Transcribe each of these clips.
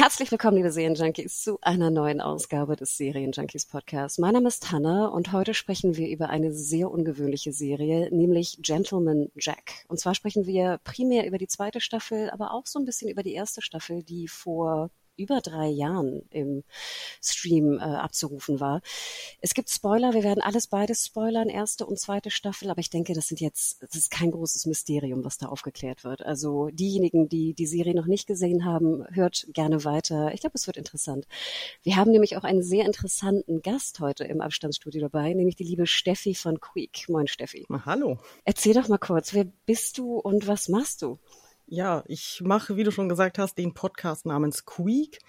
Herzlich willkommen, liebe Serienjunkies, zu einer neuen Ausgabe des Serienjunkies Podcasts. Mein Name ist Hanna und heute sprechen wir über eine sehr ungewöhnliche Serie, nämlich Gentleman Jack. Und zwar sprechen wir primär über die zweite Staffel, aber auch so ein bisschen über die erste Staffel, die vor über drei Jahren im Stream äh, abzurufen war. Es gibt Spoiler, wir werden alles beides spoilern, erste und zweite Staffel, aber ich denke, das sind jetzt, das ist kein großes Mysterium, was da aufgeklärt wird. Also diejenigen, die die Serie noch nicht gesehen haben, hört gerne weiter. Ich glaube, es wird interessant. Wir haben nämlich auch einen sehr interessanten Gast heute im Abstandsstudio dabei, nämlich die liebe Steffi von Quick. Moin Steffi. Hallo. Erzähl doch mal kurz, wer bist du und was machst du? Ja, ich mache, wie du schon gesagt hast, den Podcast namens Queek.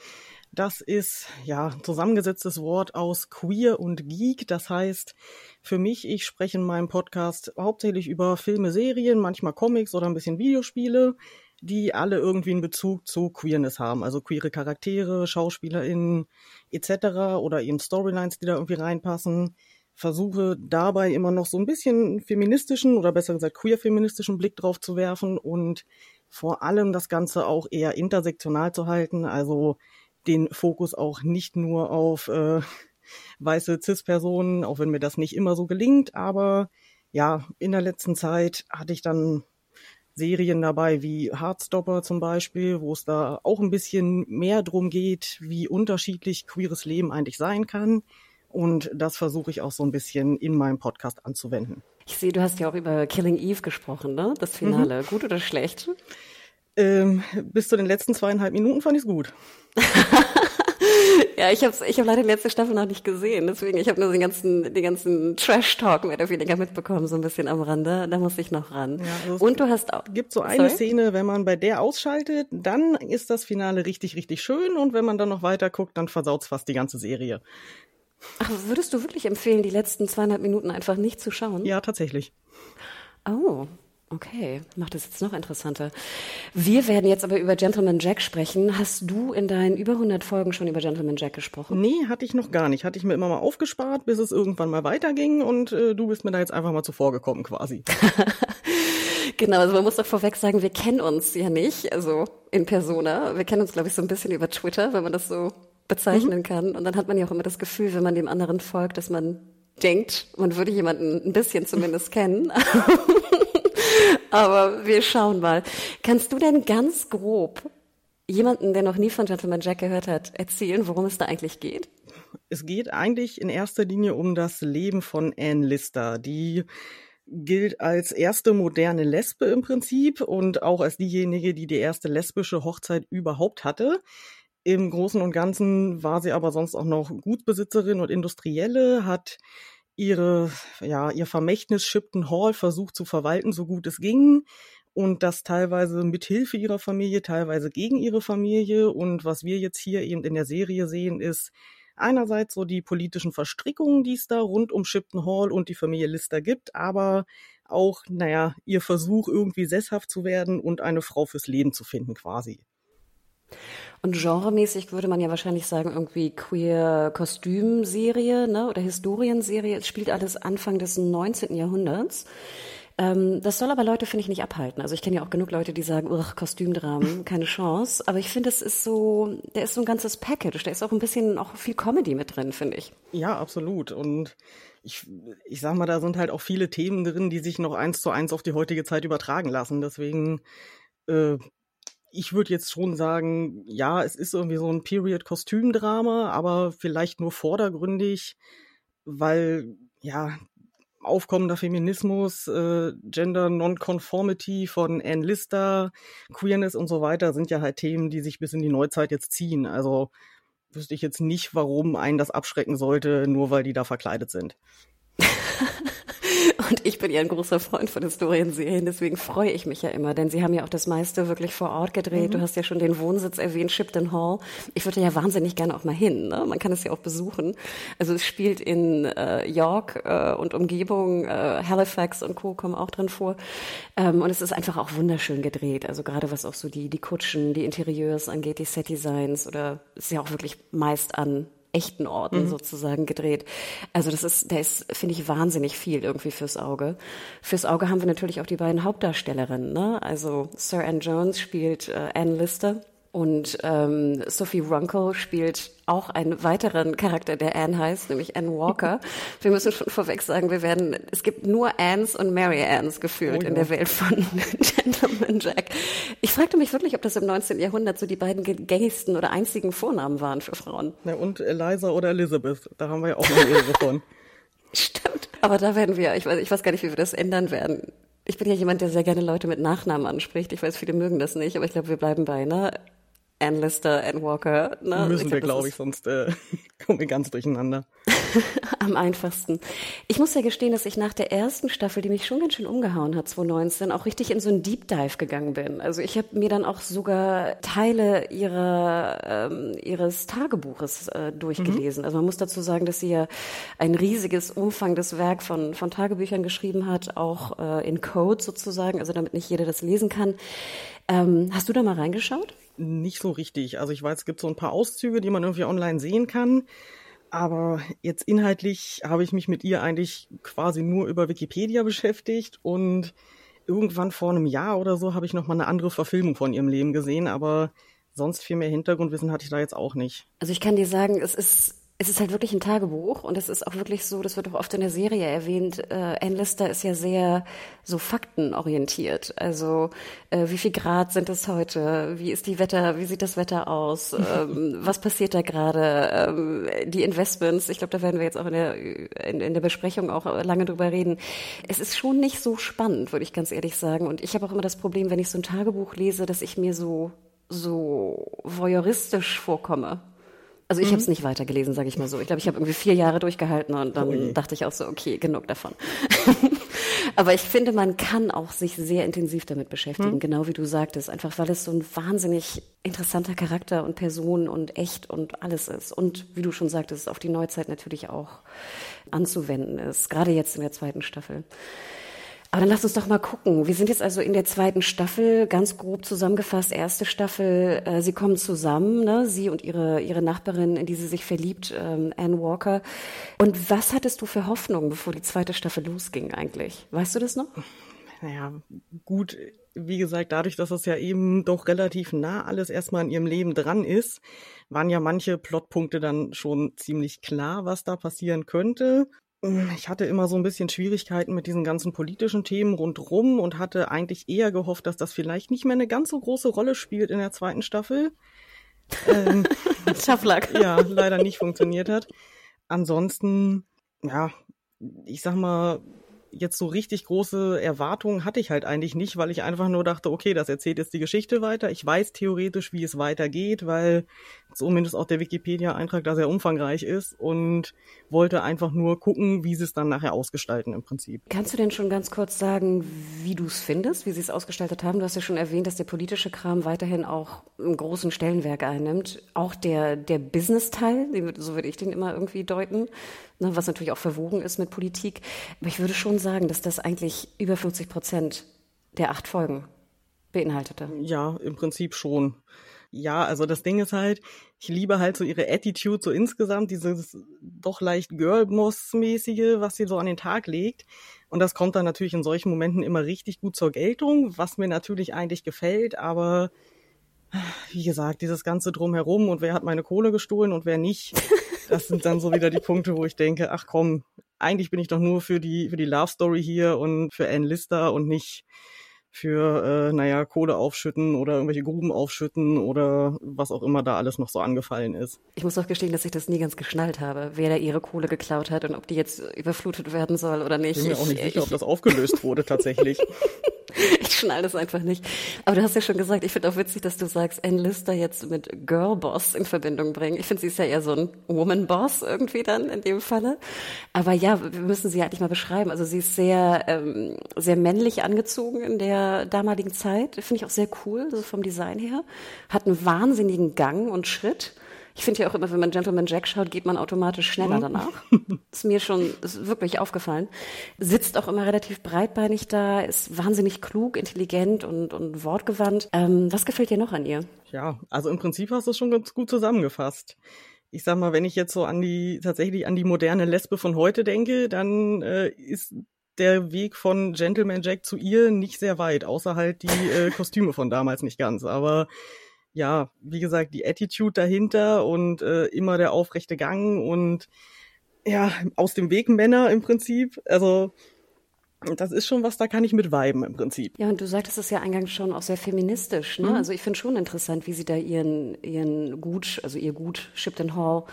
Das ist ja ein zusammengesetztes Wort aus queer und geek. Das heißt, für mich, ich spreche in meinem Podcast hauptsächlich über Filme, Serien, manchmal Comics oder ein bisschen Videospiele, die alle irgendwie einen Bezug zu Queerness haben. Also queere Charaktere, SchauspielerInnen etc. oder eben Storylines, die da irgendwie reinpassen. Versuche dabei immer noch so ein bisschen feministischen oder besser gesagt queer-feministischen Blick drauf zu werfen und vor allem das Ganze auch eher intersektional zu halten, also den Fokus auch nicht nur auf äh, weiße CIS-Personen, auch wenn mir das nicht immer so gelingt, aber ja, in der letzten Zeit hatte ich dann Serien dabei wie Heartstopper zum Beispiel, wo es da auch ein bisschen mehr drum geht, wie unterschiedlich queeres Leben eigentlich sein kann. Und das versuche ich auch so ein bisschen in meinem Podcast anzuwenden. Ich sehe, du hast ja auch über Killing Eve gesprochen, ne? Das Finale. Mhm. Gut oder schlecht? Ähm, bis zu den letzten zweieinhalb Minuten fand ich es gut. ja, ich habe ich hab leider die letzte Staffel noch nicht gesehen, deswegen ich habe nur den ganzen den ganzen Trash Talk mehr oder weniger mitbekommen, so ein bisschen am Rande. Da muss ich noch ran. Ja, also Und du hast auch gibt so eine Sorry? Szene, wenn man bei der ausschaltet, dann ist das Finale richtig richtig schön und wenn man dann noch weiter guckt, dann versaut's fast die ganze Serie. Ach, würdest du wirklich empfehlen, die letzten zweieinhalb Minuten einfach nicht zu schauen? Ja, tatsächlich. Oh, okay. Macht das jetzt noch interessanter. Wir werden jetzt aber über Gentleman Jack sprechen. Hast du in deinen über 100 Folgen schon über Gentleman Jack gesprochen? Nee, hatte ich noch gar nicht. Hatte ich mir immer mal aufgespart, bis es irgendwann mal weiterging und äh, du bist mir da jetzt einfach mal zuvor gekommen quasi. Genau, also man muss doch vorweg sagen, wir kennen uns ja nicht, also in Persona. Wir kennen uns, glaube ich, so ein bisschen über Twitter, wenn man das so bezeichnen mhm. kann. Und dann hat man ja auch immer das Gefühl, wenn man dem anderen folgt, dass man denkt, man würde jemanden ein bisschen zumindest kennen. Aber wir schauen mal. Kannst du denn ganz grob jemanden, der noch nie von Gentleman Jack gehört hat, erzählen, worum es da eigentlich geht? Es geht eigentlich in erster Linie um das Leben von Anne Lister, die gilt als erste moderne Lesbe im Prinzip und auch als diejenige, die die erste lesbische Hochzeit überhaupt hatte. Im Großen und Ganzen war sie aber sonst auch noch Gutsbesitzerin und Industrielle, hat ihre, ja, ihr Vermächtnis Shipton Hall versucht zu verwalten, so gut es ging. Und das teilweise mit Hilfe ihrer Familie, teilweise gegen ihre Familie. Und was wir jetzt hier eben in der Serie sehen, ist einerseits so die politischen Verstrickungen, die es da rund um Shipton Hall und die Familie Lister gibt, aber auch, naja, ihr Versuch, irgendwie sesshaft zu werden und eine Frau fürs Leben zu finden, quasi. Und genremäßig würde man ja wahrscheinlich sagen, irgendwie queer Kostümserie, ne, oder Historienserie. Es spielt alles Anfang des 19. Jahrhunderts. Ähm, das soll aber Leute, finde ich, nicht abhalten. Also ich kenne ja auch genug Leute, die sagen, Ugh, Kostümdramen, keine Chance. Aber ich finde, es ist so, der ist so ein ganzes Package. Da ist auch ein bisschen auch viel Comedy mit drin, finde ich. Ja, absolut. Und ich, ich sag mal, da sind halt auch viele Themen drin, die sich noch eins zu eins auf die heutige Zeit übertragen lassen. Deswegen äh, ich würde jetzt schon sagen, ja, es ist irgendwie so ein Period-Kostümdrama, aber vielleicht nur vordergründig, weil, ja, aufkommender Feminismus, äh, Gender Non-Conformity von Anne Lister, Queerness und so weiter sind ja halt Themen, die sich bis in die Neuzeit jetzt ziehen. Also wüsste ich jetzt nicht, warum einen das abschrecken sollte, nur weil die da verkleidet sind. Und ich bin ja ein großer Freund von Historienserien, deswegen freue ich mich ja immer, denn sie haben ja auch das meiste wirklich vor Ort gedreht. Mhm. Du hast ja schon den Wohnsitz erwähnt, Shipton Hall. Ich würde ja wahnsinnig gerne auch mal hin. Ne? Man kann es ja auch besuchen. Also es spielt in äh, York äh, und Umgebung, äh, Halifax und Co. kommen auch drin vor. Ähm, und es ist einfach auch wunderschön gedreht. Also gerade was auch so die, die Kutschen, die Interieurs angeht, die Set-Designs oder ist ja auch wirklich meist an echten Orten mhm. sozusagen gedreht. Also das ist, da ist, finde ich, wahnsinnig viel irgendwie fürs Auge. Fürs Auge haben wir natürlich auch die beiden Hauptdarstellerinnen. Ne? Also Sir Anne Jones spielt äh, Anne Lister und ähm, Sophie Runkle spielt auch einen weiteren Charakter, der Anne heißt, nämlich Anne Walker. wir müssen schon vorweg sagen, wir werden, es gibt nur Anns und Mary Anns gefühlt oh, ja. in der Welt von Gentleman Jack. Ich fragte mich wirklich, ob das im 19. Jahrhundert so die beiden gängigsten oder einzigen Vornamen waren für Frauen. Ja, und Eliza oder Elizabeth, da haben wir ja auch noch mehrere von. Stimmt, aber da werden wir, ich weiß, ich weiß gar nicht, wie wir das ändern werden. Ich bin ja jemand, der sehr gerne Leute mit Nachnamen anspricht. Ich weiß, viele mögen das nicht, aber ich glaube, wir bleiben bei, ne? Ann Lister, Ann Walker. Ne? Müssen ich wir, glaube ich, sonst äh, kommen wir ganz durcheinander. Am einfachsten. Ich muss ja gestehen, dass ich nach der ersten Staffel, die mich schon ganz schön umgehauen hat, 2019, auch richtig in so einen Deep Dive gegangen bin. Also ich habe mir dann auch sogar Teile ihrer, ähm, ihres Tagebuches äh, durchgelesen. Mhm. Also man muss dazu sagen, dass sie ja ein riesiges, umfangendes Werk von, von Tagebüchern geschrieben hat, auch äh, in Code sozusagen, also damit nicht jeder das lesen kann. Ähm, hast du da mal reingeschaut? Nicht so richtig. Also ich weiß, es gibt so ein paar Auszüge, die man irgendwie online sehen kann. Aber jetzt inhaltlich habe ich mich mit ihr eigentlich quasi nur über Wikipedia beschäftigt und irgendwann vor einem Jahr oder so habe ich noch mal eine andere Verfilmung von ihrem Leben gesehen, aber sonst viel mehr Hintergrundwissen hatte ich da jetzt auch nicht. Also ich kann dir sagen, es ist es ist halt wirklich ein Tagebuch und es ist auch wirklich so, das wird auch oft in der Serie erwähnt, äh, Anne Lister ist ja sehr so faktenorientiert. Also äh, wie viel Grad sind es heute? Wie ist die Wetter? Wie sieht das Wetter aus? Ähm, was passiert da gerade? Ähm, die Investments, ich glaube, da werden wir jetzt auch in der, in, in der Besprechung auch lange drüber reden. Es ist schon nicht so spannend, würde ich ganz ehrlich sagen. Und ich habe auch immer das Problem, wenn ich so ein Tagebuch lese, dass ich mir so so voyeuristisch vorkomme. Also ich mhm. habe es nicht weitergelesen, sage ich mal so. Ich glaube, ich habe irgendwie vier Jahre durchgehalten und dann oh dachte ich auch so, okay, genug davon. Aber ich finde, man kann auch sich sehr intensiv damit beschäftigen, mhm. genau wie du sagtest, einfach weil es so ein wahnsinnig interessanter Charakter und Person und echt und alles ist. Und wie du schon sagtest, auf die Neuzeit natürlich auch anzuwenden ist, gerade jetzt in der zweiten Staffel. Aber dann lass uns doch mal gucken. Wir sind jetzt also in der zweiten Staffel, ganz grob zusammengefasst. Erste Staffel, äh, sie kommen zusammen, ne? sie und ihre, ihre Nachbarin, in die sie sich verliebt, ähm, Anne Walker. Und was hattest du für Hoffnung, bevor die zweite Staffel losging eigentlich? Weißt du das noch? Naja, gut, wie gesagt, dadurch, dass es ja eben doch relativ nah alles erstmal in ihrem Leben dran ist, waren ja manche Plotpunkte dann schon ziemlich klar, was da passieren könnte. Ich hatte immer so ein bisschen Schwierigkeiten mit diesen ganzen politischen Themen rundrum und hatte eigentlich eher gehofft, dass das vielleicht nicht mehr eine ganz so große Rolle spielt in der zweiten Staffel. Ähm, Schafflack. ja, leider nicht funktioniert hat. Ansonsten, ja, ich sag mal, jetzt so richtig große Erwartungen hatte ich halt eigentlich nicht, weil ich einfach nur dachte, okay, das erzählt jetzt die Geschichte weiter. Ich weiß theoretisch, wie es weitergeht, weil zumindest auch der Wikipedia-Eintrag da sehr umfangreich ist und wollte einfach nur gucken, wie sie es dann nachher ausgestalten im Prinzip. Kannst du denn schon ganz kurz sagen, wie du es findest, wie sie es ausgestaltet haben? Du hast ja schon erwähnt, dass der politische Kram weiterhin auch einen großen Stellenwerk einnimmt. Auch der, der Business-Teil, so würde ich den immer irgendwie deuten, ne, was natürlich auch verwogen ist mit Politik. Aber ich würde schon sagen, dass das eigentlich über 50 Prozent der acht Folgen beinhaltete. Ja, im Prinzip schon. Ja, also das Ding ist halt, ich liebe halt so ihre Attitude so insgesamt, dieses doch leicht Girl-Moss-mäßige, was sie so an den Tag legt. Und das kommt dann natürlich in solchen Momenten immer richtig gut zur Geltung, was mir natürlich eigentlich gefällt, aber wie gesagt, dieses ganze drumherum und wer hat meine Kohle gestohlen und wer nicht, das sind dann so wieder die Punkte, wo ich denke, ach komm, eigentlich bin ich doch nur für die, für die Love Story hier und für Anne Lister und nicht für, äh, naja, Kohle aufschütten oder irgendwelche Gruben aufschütten oder was auch immer da alles noch so angefallen ist. Ich muss doch gestehen, dass ich das nie ganz geschnallt habe, wer da ihre Kohle geklaut hat und ob die jetzt überflutet werden soll oder nicht. Ich bin mir auch nicht sicher, ob das aufgelöst wurde tatsächlich. Ich schnall das einfach nicht. Aber du hast ja schon gesagt, ich finde auch witzig, dass du sagst, Ann Lister jetzt mit Girlboss in Verbindung bringen. Ich finde, sie ist ja eher so ein Woman-Boss irgendwie dann in dem Falle. Aber ja, wir müssen sie eigentlich mal beschreiben. Also sie ist sehr, ähm, sehr männlich angezogen in der damaligen Zeit. Finde ich auch sehr cool, so vom Design her. Hat einen wahnsinnigen Gang und Schritt. Ich finde ja auch immer, wenn man Gentleman Jack schaut, geht man automatisch schneller mhm. danach. ist mir schon ist wirklich aufgefallen. Sitzt auch immer relativ breitbeinig da, ist wahnsinnig klug, intelligent und, und wortgewandt. Ähm, was gefällt dir noch an ihr? Ja, also im Prinzip hast du es schon ganz gut zusammengefasst. Ich sag mal, wenn ich jetzt so an die, tatsächlich an die moderne Lesbe von heute denke, dann äh, ist der Weg von Gentleman Jack zu ihr nicht sehr weit, außer halt die äh, Kostüme von damals nicht ganz. Aber ja, wie gesagt, die Attitude dahinter und äh, immer der aufrechte Gang und ja, aus dem Weg Männer im Prinzip. Also das ist schon was, da kann ich mit weiben im Prinzip. Ja, und du sagtest es ja eingangs schon auch sehr feministisch, ne? Mhm. Also ich finde schon interessant, wie sie da ihren, ihren Gut, also ihr Gut Shipton Hall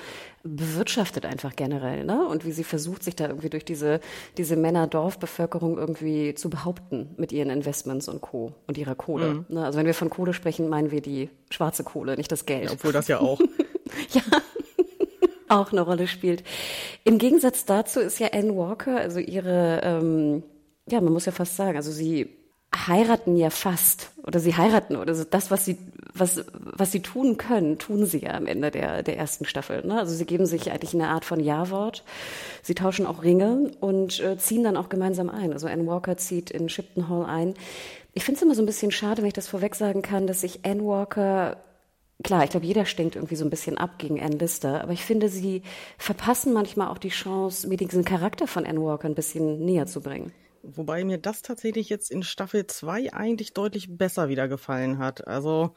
bewirtschaftet einfach generell, ne? Und wie sie versucht, sich da irgendwie durch diese, diese Männer-Dorfbevölkerung irgendwie zu behaupten mit ihren Investments und Co. und ihrer Kohle. Mhm. Ne? Also wenn wir von Kohle sprechen, meinen wir die schwarze Kohle, nicht das Geld. Ja, obwohl das ja auch. ja. auch eine Rolle spielt. Im Gegensatz dazu ist ja Anne Walker, also ihre ähm, ja, man muss ja fast sagen, also sie heiraten ja fast oder sie heiraten oder so das, was sie, was, was sie tun können, tun sie ja am Ende der, der ersten Staffel. Ne? Also sie geben sich eigentlich eine Art von Ja-Wort. Sie tauschen auch Ringe und äh, ziehen dann auch gemeinsam ein. Also Anne Walker zieht in Shipton Hall ein. Ich finde es immer so ein bisschen schade, wenn ich das vorweg sagen kann, dass sich Anne Walker Klar, ich glaube, jeder stinkt irgendwie so ein bisschen ab gegen Anne Lister, aber ich finde, sie verpassen manchmal auch die Chance, mir diesen Charakter von Anne Walker ein bisschen näher zu bringen. Wobei mir das tatsächlich jetzt in Staffel 2 eigentlich deutlich besser wieder gefallen hat. Also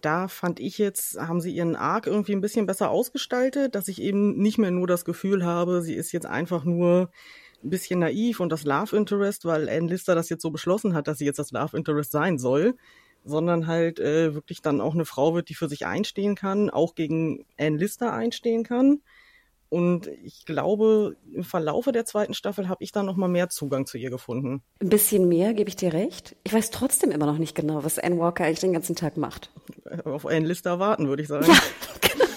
da fand ich jetzt, haben sie ihren Arc irgendwie ein bisschen besser ausgestaltet, dass ich eben nicht mehr nur das Gefühl habe, sie ist jetzt einfach nur ein bisschen naiv und das Love Interest, weil Anne Lister das jetzt so beschlossen hat, dass sie jetzt das Love Interest sein soll, sondern halt äh, wirklich dann auch eine Frau wird, die für sich einstehen kann, auch gegen Anne Lister einstehen kann und ich glaube, im Verlaufe der zweiten Staffel habe ich dann noch mal mehr Zugang zu ihr gefunden. Ein bisschen mehr, gebe ich dir recht. Ich weiß trotzdem immer noch nicht genau, was Anne Walker eigentlich den ganzen Tag macht. Auf eine Liste erwarten, würde ich sagen. Ja, genau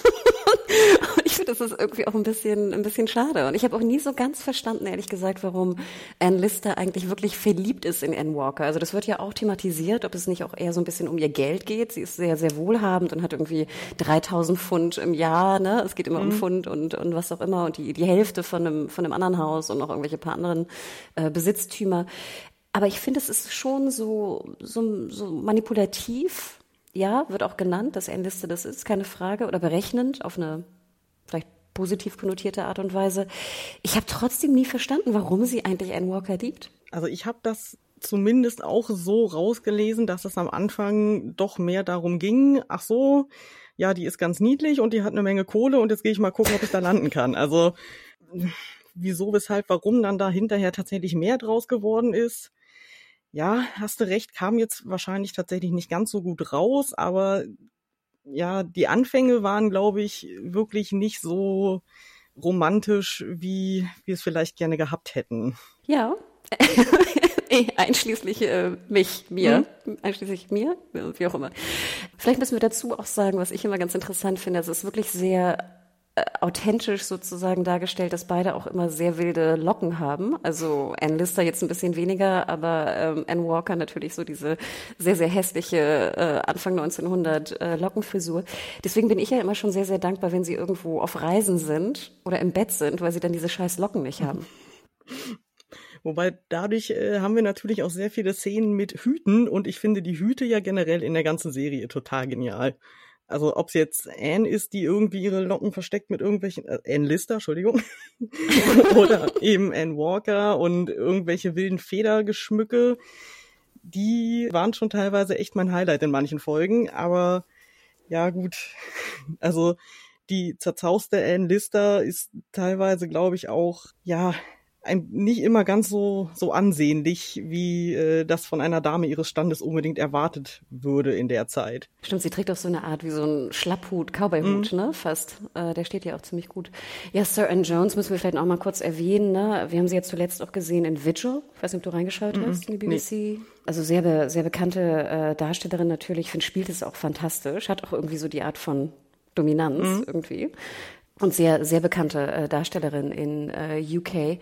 das ist irgendwie auch ein bisschen, ein bisschen schade. Und ich habe auch nie so ganz verstanden, ehrlich gesagt, warum Anne Lister eigentlich wirklich verliebt ist in Anne Walker. Also das wird ja auch thematisiert, ob es nicht auch eher so ein bisschen um ihr Geld geht. Sie ist sehr, sehr wohlhabend und hat irgendwie 3000 Pfund im Jahr. Ne? Es geht immer mhm. um Pfund und, und was auch immer und die, die Hälfte von einem, von einem anderen Haus und noch irgendwelche paar anderen äh, Besitztümer. Aber ich finde, es ist schon so, so, so manipulativ, ja, wird auch genannt, dass Anne Lister das ist, keine Frage, oder berechnend auf eine positiv konnotierte Art und Weise. Ich habe trotzdem nie verstanden, warum sie eigentlich Anne Walker liebt. Also ich habe das zumindest auch so rausgelesen, dass es am Anfang doch mehr darum ging, ach so, ja, die ist ganz niedlich und die hat eine Menge Kohle und jetzt gehe ich mal gucken, ob ich da landen kann. Also wieso, weshalb, warum dann da hinterher tatsächlich mehr draus geworden ist. Ja, hast du recht, kam jetzt wahrscheinlich tatsächlich nicht ganz so gut raus, aber ja, die Anfänge waren, glaube ich, wirklich nicht so romantisch, wie wir es vielleicht gerne gehabt hätten. Ja. einschließlich äh, mich, mir, mhm. einschließlich mir, wie auch immer. Vielleicht müssen wir dazu auch sagen, was ich immer ganz interessant finde, es ist wirklich sehr authentisch sozusagen dargestellt, dass beide auch immer sehr wilde Locken haben. Also Anne Lister jetzt ein bisschen weniger, aber ähm, Anne Walker natürlich so diese sehr, sehr hässliche äh, Anfang 1900 äh, Lockenfrisur. Deswegen bin ich ja immer schon sehr, sehr dankbar, wenn sie irgendwo auf Reisen sind oder im Bett sind, weil sie dann diese scheiß Locken nicht haben. Wobei dadurch äh, haben wir natürlich auch sehr viele Szenen mit Hüten und ich finde die Hüte ja generell in der ganzen Serie total genial. Also ob es jetzt Anne ist, die irgendwie ihre Locken versteckt mit irgendwelchen, äh, Anne Lister, Entschuldigung, oder eben Anne Walker und irgendwelche wilden Federgeschmücke, die waren schon teilweise echt mein Highlight in manchen Folgen, aber ja gut, also die zerzauste Anne Lister ist teilweise, glaube ich, auch, ja, ein, nicht immer ganz so, so ansehnlich, wie äh, das von einer Dame ihres Standes unbedingt erwartet würde in der Zeit. Stimmt, sie trägt auch so eine Art wie so ein Schlapphut, Cowboyhut, mm. ne? Fast. Äh, der steht ja auch ziemlich gut. Ja, Sir Anne Jones müssen wir vielleicht auch mal kurz erwähnen, ne? Wir haben sie jetzt zuletzt auch gesehen in Vigil. Ich weiß nicht, ob du reingeschaut mm hast in die BBC. Nee. Also sehr, be sehr bekannte äh, Darstellerin natürlich. Ich finde, spielt es auch fantastisch. Hat auch irgendwie so die Art von Dominanz mm. irgendwie und sehr, sehr bekannte äh, Darstellerin in äh, UK.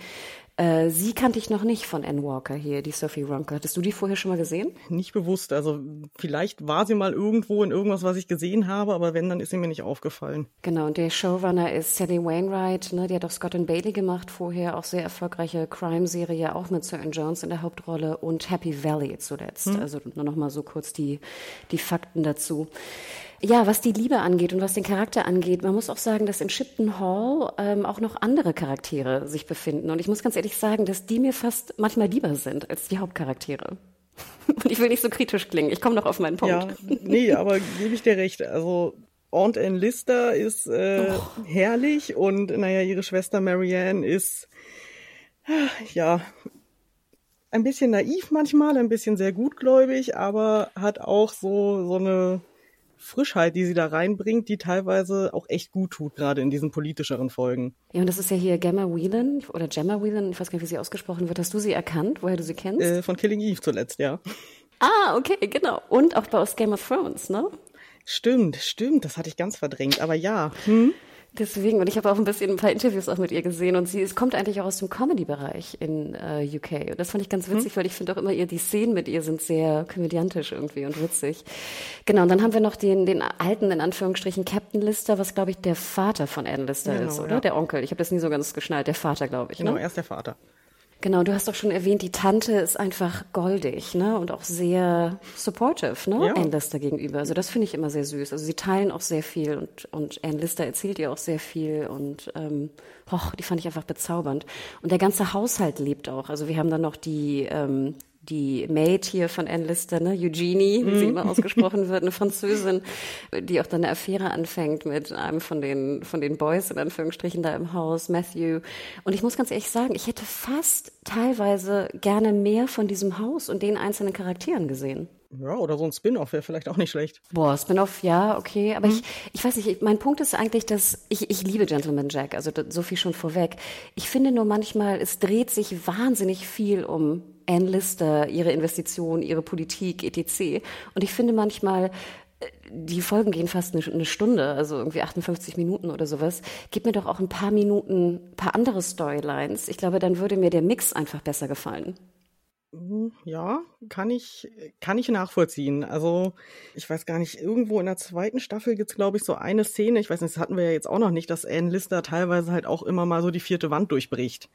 Äh, sie kannte ich noch nicht von Anne Walker hier, die Sophie Ronker. Hattest du die vorher schon mal gesehen? Nicht bewusst. Also vielleicht war sie mal irgendwo in irgendwas, was ich gesehen habe, aber wenn, dann ist sie mir nicht aufgefallen. Genau, und der Showrunner ist Sally Wainwright, ne, die hat auch Scott and Bailey gemacht vorher, auch sehr erfolgreiche Crime-Serie, auch mit Sir Jones in der Hauptrolle und Happy Valley zuletzt. Hm. Also nur noch mal so kurz die, die Fakten dazu. Ja, was die Liebe angeht und was den Charakter angeht, man muss auch sagen, dass in Shipton Hall ähm, auch noch andere Charaktere sich befinden. Und ich muss ganz ehrlich sagen, dass die mir fast manchmal lieber sind als die Hauptcharaktere. Und ich will nicht so kritisch klingen. Ich komme noch auf meinen Punkt. Ja, nee, aber gebe ich dir recht. Also Aunt Anne Lister ist äh, oh. herrlich und naja, ihre Schwester Marianne ist ja ein bisschen naiv manchmal, ein bisschen sehr gutgläubig, aber hat auch so so eine Frischheit, die sie da reinbringt, die teilweise auch echt gut tut, gerade in diesen politischeren Folgen. Ja, und das ist ja hier Gemma Whelan oder Gemma Whelan, ich weiß gar nicht, wie sie ausgesprochen wird. Hast du sie erkannt, woher du sie kennst? Äh, von Killing Eve zuletzt, ja. Ah, okay, genau. Und auch bei aus Game of Thrones, ne? Stimmt, stimmt, das hatte ich ganz verdrängt, aber ja. Hm? Deswegen, und ich habe auch ein bisschen ein paar Interviews auch mit ihr gesehen und sie es kommt eigentlich auch aus dem Comedy-Bereich in äh, UK. Und das fand ich ganz witzig, hm. weil ich finde auch immer ihr, die Szenen mit ihr sind sehr komödiantisch irgendwie und witzig. Genau, und dann haben wir noch den, den alten, in Anführungsstrichen, Captain Lister, was glaube ich der Vater von Anne Lister genau, ist, oder? Ja. Der Onkel. Ich habe das nie so ganz geschnallt. Der Vater, glaube ich. Genau, ne? er ist der Vater. Genau, du hast doch schon erwähnt, die Tante ist einfach goldig, ne? Und auch sehr supportive, ne? Ja. Anne Lister gegenüber. Also das finde ich immer sehr süß. Also sie teilen auch sehr viel und, und Anne Lister erzählt ihr auch sehr viel und ähm, hoch, die fand ich einfach bezaubernd. Und der ganze Haushalt lebt auch. Also wir haben dann noch die ähm, die Maid hier von Anne Lister, ne, Eugenie, wie sie mhm. immer ausgesprochen wird, eine Französin, die auch dann eine Affäre anfängt mit einem von den, von den Boys in Anführungsstrichen da im Haus, Matthew. Und ich muss ganz ehrlich sagen, ich hätte fast teilweise gerne mehr von diesem Haus und den einzelnen Charakteren gesehen. Ja, oder so ein Spin-off wäre vielleicht auch nicht schlecht. Boah, Spin-off, ja, okay. Aber mhm. ich, ich weiß nicht, mein Punkt ist eigentlich, dass ich, ich liebe Gentleman Jack, also so viel schon vorweg. Ich finde nur manchmal, es dreht sich wahnsinnig viel um Ann Lister, ihre Investitionen, ihre Politik, etc. Und ich finde manchmal, äh, die Folgen gehen fast eine, Stunde, also irgendwie 58 Minuten oder sowas. Gib mir doch auch ein paar Minuten, ein paar andere Storylines. Ich glaube, dann würde mir der Mix einfach besser gefallen. Hm, ja, kann ich, kann ich nachvollziehen. Also, ich weiß gar nicht, irgendwo in der zweiten Staffel gibt's glaube ich, so eine Szene, ich weiß nicht, das hatten wir ja jetzt auch noch nicht, dass Ann Lister teilweise halt auch immer mal so die vierte Wand durchbricht.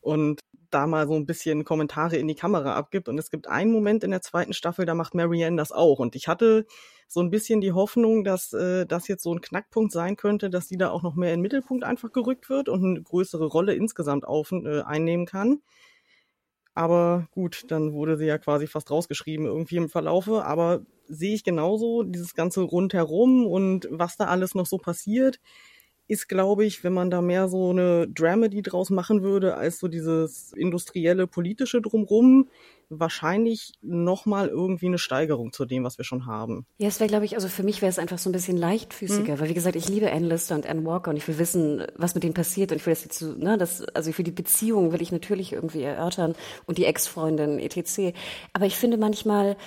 Und da mal so ein bisschen Kommentare in die Kamera abgibt. Und es gibt einen Moment in der zweiten Staffel, da macht Marianne das auch. Und ich hatte so ein bisschen die Hoffnung, dass äh, das jetzt so ein Knackpunkt sein könnte, dass sie da auch noch mehr in den Mittelpunkt einfach gerückt wird und eine größere Rolle insgesamt auf, äh, einnehmen kann. Aber gut, dann wurde sie ja quasi fast rausgeschrieben irgendwie im Verlaufe. Aber sehe ich genauso, dieses ganze rundherum und was da alles noch so passiert ist, glaube ich, wenn man da mehr so eine Dramedy draus machen würde, als so dieses industrielle, politische drumrum, wahrscheinlich nochmal irgendwie eine Steigerung zu dem, was wir schon haben. Ja, es wäre, glaube ich, also für mich wäre es einfach so ein bisschen leichtfüßiger, mhm. weil wie gesagt, ich liebe Ann Lister und Ann Walker und ich will wissen, was mit denen passiert und ich will das jetzt so, ne, das, also für die Beziehung will ich natürlich irgendwie erörtern und die Ex-Freundin etc. Aber ich finde manchmal,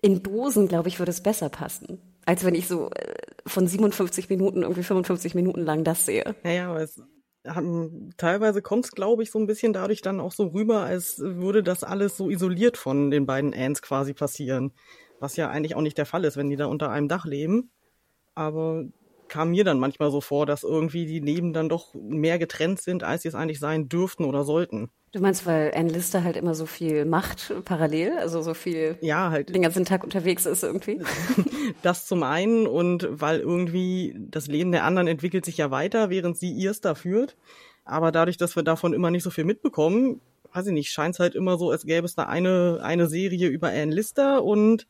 in Dosen, glaube ich, würde es besser passen als wenn ich so äh, von 57 Minuten irgendwie 55 Minuten lang das sehe. Naja, aber es haben, teilweise kommt es, glaube ich, so ein bisschen dadurch dann auch so rüber, als würde das alles so isoliert von den beiden Ants quasi passieren. Was ja eigentlich auch nicht der Fall ist, wenn die da unter einem Dach leben. Aber kam mir dann manchmal so vor, dass irgendwie die Leben dann doch mehr getrennt sind, als sie es eigentlich sein dürften oder sollten. Du meinst, weil Anne Lister halt immer so viel macht parallel, also so viel ja, halt. den ganzen Tag unterwegs ist irgendwie? Das zum einen und weil irgendwie das Leben der anderen entwickelt sich ja weiter, während sie ihrs da führt. Aber dadurch, dass wir davon immer nicht so viel mitbekommen, weiß ich nicht, scheint es halt immer so, als gäbe es da eine, eine Serie über Anne Lister und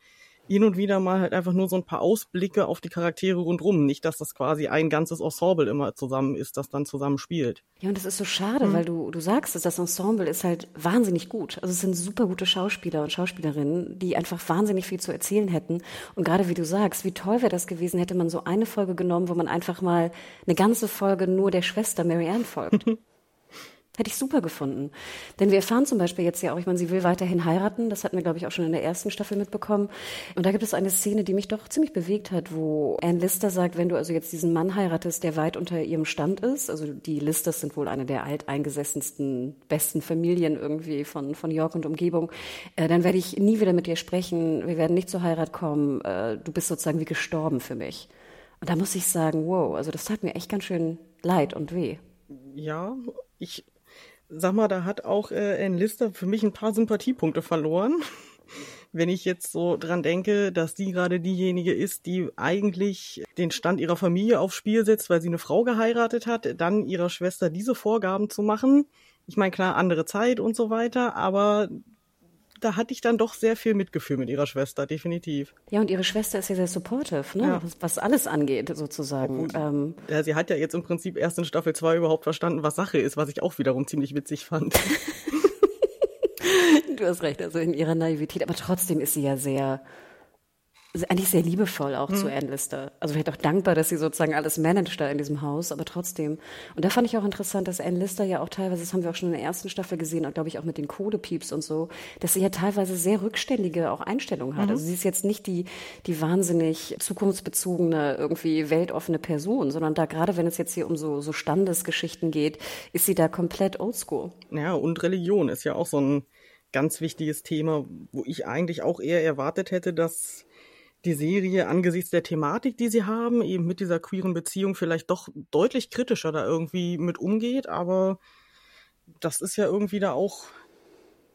hin und wieder mal halt einfach nur so ein paar Ausblicke auf die Charaktere rundrum. Nicht, dass das quasi ein ganzes Ensemble immer zusammen ist, das dann zusammen spielt. Ja, und das ist so schade, mhm. weil du, du sagst es, das Ensemble ist halt wahnsinnig gut. Also es sind super gute Schauspieler und Schauspielerinnen, die einfach wahnsinnig viel zu erzählen hätten. Und gerade wie du sagst, wie toll wäre das gewesen, hätte man so eine Folge genommen, wo man einfach mal eine ganze Folge nur der Schwester Marianne folgt. Hätte ich super gefunden. Denn wir erfahren zum Beispiel jetzt ja auch, ich meine, sie will weiterhin heiraten. Das hatten wir, glaube ich, auch schon in der ersten Staffel mitbekommen. Und da gibt es eine Szene, die mich doch ziemlich bewegt hat, wo Anne Lister sagt, wenn du also jetzt diesen Mann heiratest, der weit unter ihrem Stand ist, also die Listers sind wohl eine der alteingesessensten, besten Familien irgendwie von, von York und Umgebung, äh, dann werde ich nie wieder mit dir sprechen. Wir werden nicht zur Heirat kommen. Äh, du bist sozusagen wie gestorben für mich. Und da muss ich sagen, wow, also das tat mir echt ganz schön leid und weh. Ja, ich sag mal, da hat auch äh, Ann Lister für mich ein paar Sympathiepunkte verloren. Wenn ich jetzt so dran denke, dass die gerade diejenige ist, die eigentlich den Stand ihrer Familie aufs Spiel setzt, weil sie eine Frau geheiratet hat, dann ihrer Schwester diese Vorgaben zu machen. Ich meine, klar, andere Zeit und so weiter, aber da hatte ich dann doch sehr viel Mitgefühl mit ihrer Schwester, definitiv. Ja, und ihre Schwester ist ja sehr supportive, ne? Ja. Was, was, alles angeht, sozusagen. Ähm. Ja, sie hat ja jetzt im Prinzip erst in Staffel 2 überhaupt verstanden, was Sache ist, was ich auch wiederum ziemlich witzig fand. du hast recht, also in ihrer Naivität, aber trotzdem ist sie ja sehr eigentlich sehr liebevoll auch hm. zu Ann Lister. Also vielleicht auch dankbar, dass sie sozusagen alles managt da in diesem Haus, aber trotzdem. Und da fand ich auch interessant, dass Ann Lister ja auch teilweise, das haben wir auch schon in der ersten Staffel gesehen, und glaube ich auch mit den Kohlepieps und so, dass sie ja teilweise sehr rückständige auch Einstellungen hat. Mhm. Also sie ist jetzt nicht die, die wahnsinnig zukunftsbezogene, irgendwie weltoffene Person, sondern da gerade wenn es jetzt hier um so, so Standesgeschichten geht, ist sie da komplett oldschool. Ja, und Religion ist ja auch so ein ganz wichtiges Thema, wo ich eigentlich auch eher erwartet hätte, dass die Serie angesichts der Thematik, die sie haben, eben mit dieser queeren Beziehung vielleicht doch deutlich kritischer da irgendwie mit umgeht, aber das ist ja irgendwie da auch,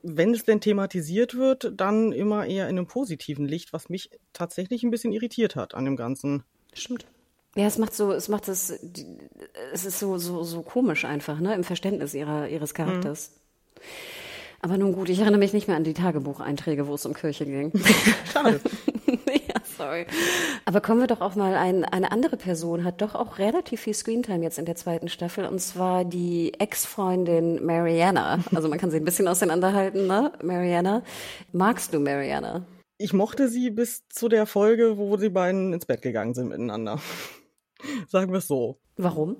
wenn es denn thematisiert wird, dann immer eher in einem positiven Licht, was mich tatsächlich ein bisschen irritiert hat an dem Ganzen. Stimmt. Ja, es macht so, es macht es, es ist so, so, so komisch einfach, ne, im Verständnis ihrer, ihres Charakters. Mhm. Aber nun gut, ich erinnere mich nicht mehr an die Tagebucheinträge, wo es um Kirche ging. Schade. sorry. Aber kommen wir doch auch mal, ein, eine andere Person hat doch auch relativ viel Screentime jetzt in der zweiten Staffel und zwar die Ex-Freundin Mariana. Also man kann sie ein bisschen auseinanderhalten, ne? Mariana. Magst du Mariana? Ich mochte sie bis zu der Folge, wo die beiden ins Bett gegangen sind miteinander. Sagen wir es so. Warum?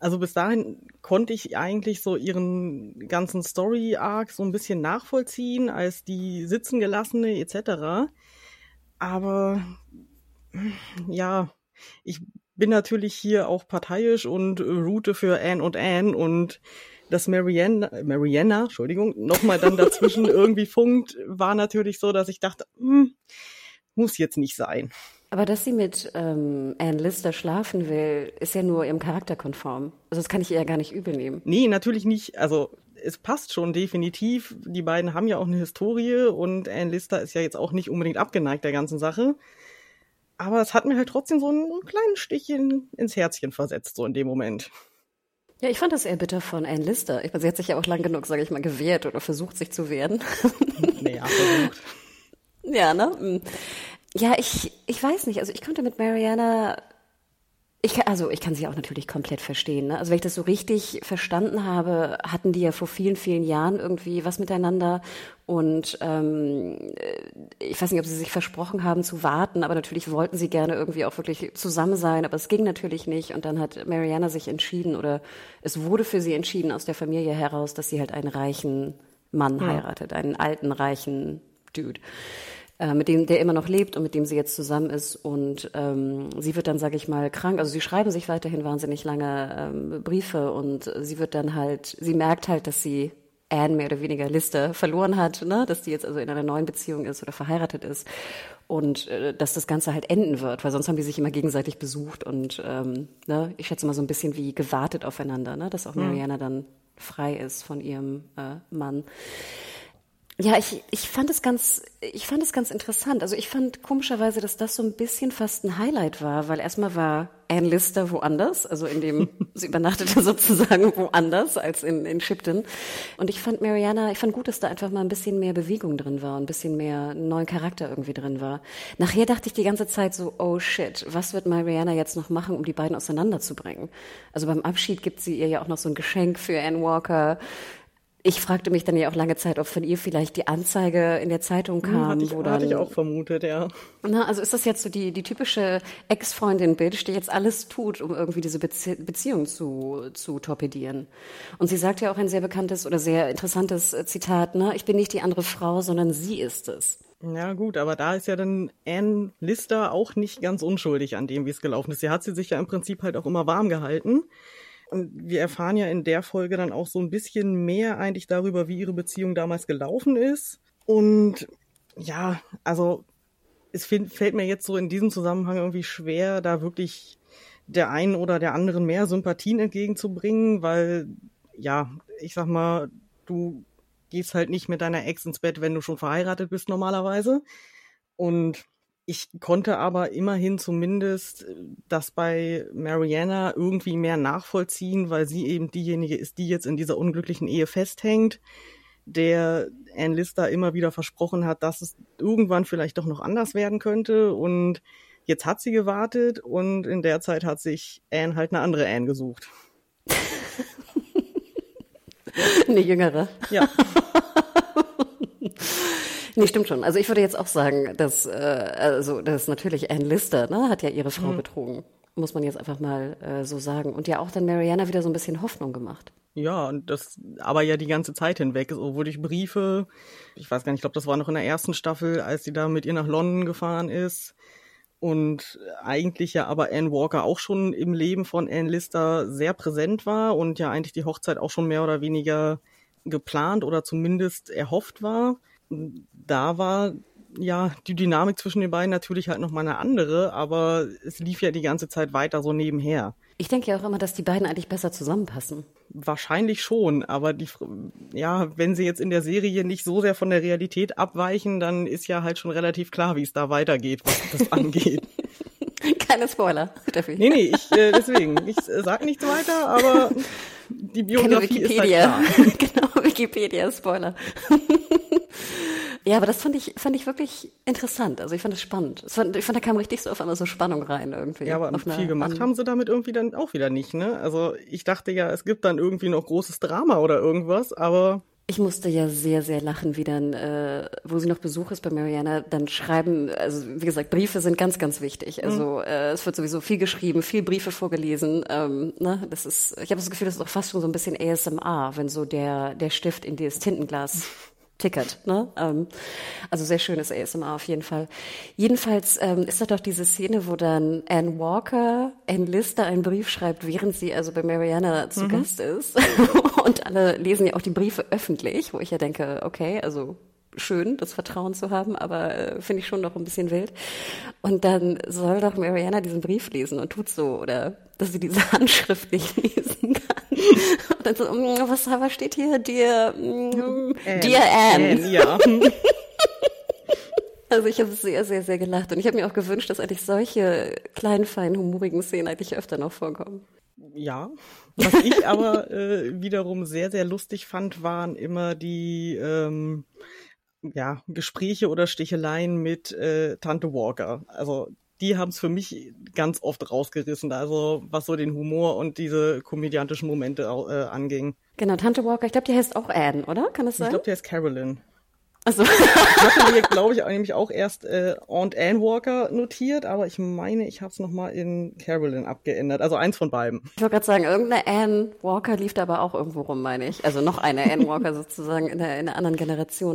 Also bis dahin konnte ich eigentlich so ihren ganzen Story-Arc so ein bisschen nachvollziehen, als die sitzen gelassene etc. Aber ja, ich bin natürlich hier auch parteiisch und route für Anne und Anne und dass Marianne, Mariana, Entschuldigung, nochmal dann dazwischen irgendwie funkt, war natürlich so, dass ich dachte, hm, muss jetzt nicht sein. Aber dass sie mit ähm, Anne Lister schlafen will, ist ja nur ihrem Charakter konform. Also das kann ich ihr ja gar nicht übel nehmen. Nee, natürlich nicht. Also es passt schon definitiv. Die beiden haben ja auch eine Historie und Anne Lister ist ja jetzt auch nicht unbedingt abgeneigt der ganzen Sache. Aber es hat mir halt trotzdem so einen kleinen Stichchen ins Herzchen versetzt, so in dem Moment. Ja, ich fand das eher bitter von Anne Lister. Ich meine, sie hat sich ja auch lang genug, sage ich mal, gewehrt oder versucht, sich zu wehren. Naja, versucht. Ja, ne? Hm. Ja, ich, ich weiß nicht. Also ich konnte mit Mariana ich kann, also ich kann sie auch natürlich komplett verstehen. Ne? Also wenn ich das so richtig verstanden habe, hatten die ja vor vielen, vielen Jahren irgendwie was miteinander und ähm, ich weiß nicht, ob sie sich versprochen haben zu warten, aber natürlich wollten sie gerne irgendwie auch wirklich zusammen sein, aber es ging natürlich nicht. Und dann hat Mariana sich entschieden oder es wurde für sie entschieden aus der Familie heraus, dass sie halt einen reichen Mann hm. heiratet, einen alten, reichen Dude äh, mit dem der immer noch lebt und mit dem sie jetzt zusammen ist. Und ähm, sie wird dann, sage ich mal, krank. Also sie schreiben sich weiterhin wahnsinnig lange ähm, Briefe und sie wird dann halt, sie merkt halt, dass sie Anne mehr oder weniger Liste verloren hat, ne? dass die jetzt also in einer neuen Beziehung ist oder verheiratet ist und äh, dass das Ganze halt enden wird, weil sonst haben die sich immer gegenseitig besucht und ähm, ne? ich schätze mal so ein bisschen wie gewartet aufeinander, ne? dass auch Mariana dann frei ist von ihrem äh, Mann. Ja, ich, ich fand es ganz, ich fand es ganz interessant. Also ich fand komischerweise, dass das so ein bisschen fast ein Highlight war, weil erstmal war Anne Lister woanders, also in dem, sie übernachtete sozusagen woanders als in, in Shipton. Und ich fand Mariana, ich fand gut, dass da einfach mal ein bisschen mehr Bewegung drin war, ein bisschen mehr neuen Charakter irgendwie drin war. Nachher dachte ich die ganze Zeit so, oh shit, was wird Mariana jetzt noch machen, um die beiden auseinanderzubringen? Also beim Abschied gibt sie ihr ja auch noch so ein Geschenk für Anne Walker ich fragte mich dann ja auch lange Zeit, ob von ihr vielleicht die Anzeige in der Zeitung hm, kam. Hatte ich, dann, hatte ich auch vermutet, ja. Na, also ist das jetzt so die, die typische Ex-Freundin-Bitch, die jetzt alles tut, um irgendwie diese Bezie Beziehung zu, zu torpedieren. Und sie sagt ja auch ein sehr bekanntes oder sehr interessantes Zitat, ne? Ich bin nicht die andere Frau, sondern sie ist es. Ja, gut, aber da ist ja dann Anne Lister auch nicht ganz unschuldig an dem, wie es gelaufen ist. Sie hat sie sich ja im Prinzip halt auch immer warm gehalten. Und wir erfahren ja in der Folge dann auch so ein bisschen mehr eigentlich darüber, wie ihre Beziehung damals gelaufen ist. Und ja, also es fällt mir jetzt so in diesem Zusammenhang irgendwie schwer, da wirklich der einen oder der anderen mehr Sympathien entgegenzubringen, weil, ja, ich sag mal, du gehst halt nicht mit deiner Ex ins Bett, wenn du schon verheiratet bist normalerweise. Und ich konnte aber immerhin zumindest äh, das bei Mariana irgendwie mehr nachvollziehen, weil sie eben diejenige ist, die jetzt in dieser unglücklichen Ehe festhängt, der Anne Lister immer wieder versprochen hat, dass es irgendwann vielleicht doch noch anders werden könnte. Und jetzt hat sie gewartet und in der Zeit hat sich Anne halt eine andere Anne gesucht. eine jüngere. Ja. Nee, stimmt schon. Also ich würde jetzt auch sagen, dass, äh, also das ist natürlich Anne Lister, ne, hat ja ihre Frau mhm. betrogen. Muss man jetzt einfach mal äh, so sagen. Und ja auch dann Mariana wieder so ein bisschen Hoffnung gemacht. Ja, und das aber ja die ganze Zeit hinweg, so durch Briefe. Ich weiß gar nicht, ich glaube, das war noch in der ersten Staffel, als sie da mit ihr nach London gefahren ist. Und eigentlich ja aber Anne Walker auch schon im Leben von Anne Lister sehr präsent war und ja eigentlich die Hochzeit auch schon mehr oder weniger geplant oder zumindest erhofft war da war ja die Dynamik zwischen den beiden natürlich halt nochmal eine andere, aber es lief ja die ganze Zeit weiter so nebenher. Ich denke ja auch immer, dass die beiden eigentlich besser zusammenpassen. Wahrscheinlich schon, aber die, ja, wenn sie jetzt in der Serie nicht so sehr von der Realität abweichen, dann ist ja halt schon relativ klar, wie es da weitergeht, was das angeht. Keine Spoiler, Steffi. Nee, nee, ich, äh, deswegen, ich äh, sag nichts weiter, aber die Biografie ist halt klar. genau, Wikipedia, Spoiler. Ja, aber das fand ich, fand ich wirklich interessant. Also ich fand es spannend. ich fand, da kam richtig so auf einmal so Spannung rein irgendwie. Ja, aber viel gemacht haben sie damit irgendwie dann auch wieder nicht, ne? Also ich dachte ja, es gibt dann irgendwie noch großes Drama oder irgendwas, aber ich musste ja sehr, sehr lachen, wie dann, äh, wo sie noch Besuch ist bei Mariana, dann schreiben, also wie gesagt, Briefe sind ganz, ganz wichtig. Also mhm. äh, es wird sowieso viel geschrieben, viel Briefe vorgelesen. Ähm, ne? Das ist, ich habe das Gefühl, das ist auch fast schon so ein bisschen ASMR, wenn so der, der Stift in dieses Tintenglas tickert. Ne? Ähm, also sehr schönes ASMR auf jeden Fall. Jedenfalls ähm, ist da doch diese Szene, wo dann Anne Walker Anne Lister einen Brief schreibt, während sie also bei Mariana zu mhm. Gast ist. Und alle lesen ja auch die Briefe öffentlich, wo ich ja denke, okay, also schön, das Vertrauen zu haben, aber äh, finde ich schon noch ein bisschen wild. Und dann soll doch Mariana diesen Brief lesen und tut so, oder dass sie diese Handschrift nicht lesen kann. Und dann so, mm, was, was steht hier? Dear, mm, Anne. Dear Anne. Anne ja. Also ich habe sehr, sehr, sehr gelacht und ich habe mir auch gewünscht, dass eigentlich solche kleinen, feinen, humorigen Szenen eigentlich öfter noch vorkommen. Ja, was ich aber äh, wiederum sehr, sehr lustig fand, waren immer die ähm, ja, Gespräche oder Sticheleien mit äh, Tante Walker. Also die haben es für mich ganz oft rausgerissen, also was so den Humor und diese komödiantischen Momente äh, anging. Genau, Tante Walker, ich glaube, die heißt auch Anne, oder? Kann das sein? Ich glaube, die heißt Carolyn. Also. ich hatte mir, glaube ich, nämlich auch erst äh, Aunt Anne Walker notiert, aber ich meine, ich habe es nochmal in Carolyn abgeändert. Also eins von beiden. Ich wollte gerade sagen, irgendeine Anne Walker lief da aber auch irgendwo rum, meine ich. Also noch eine Anne Walker sozusagen in der, in der anderen Generation.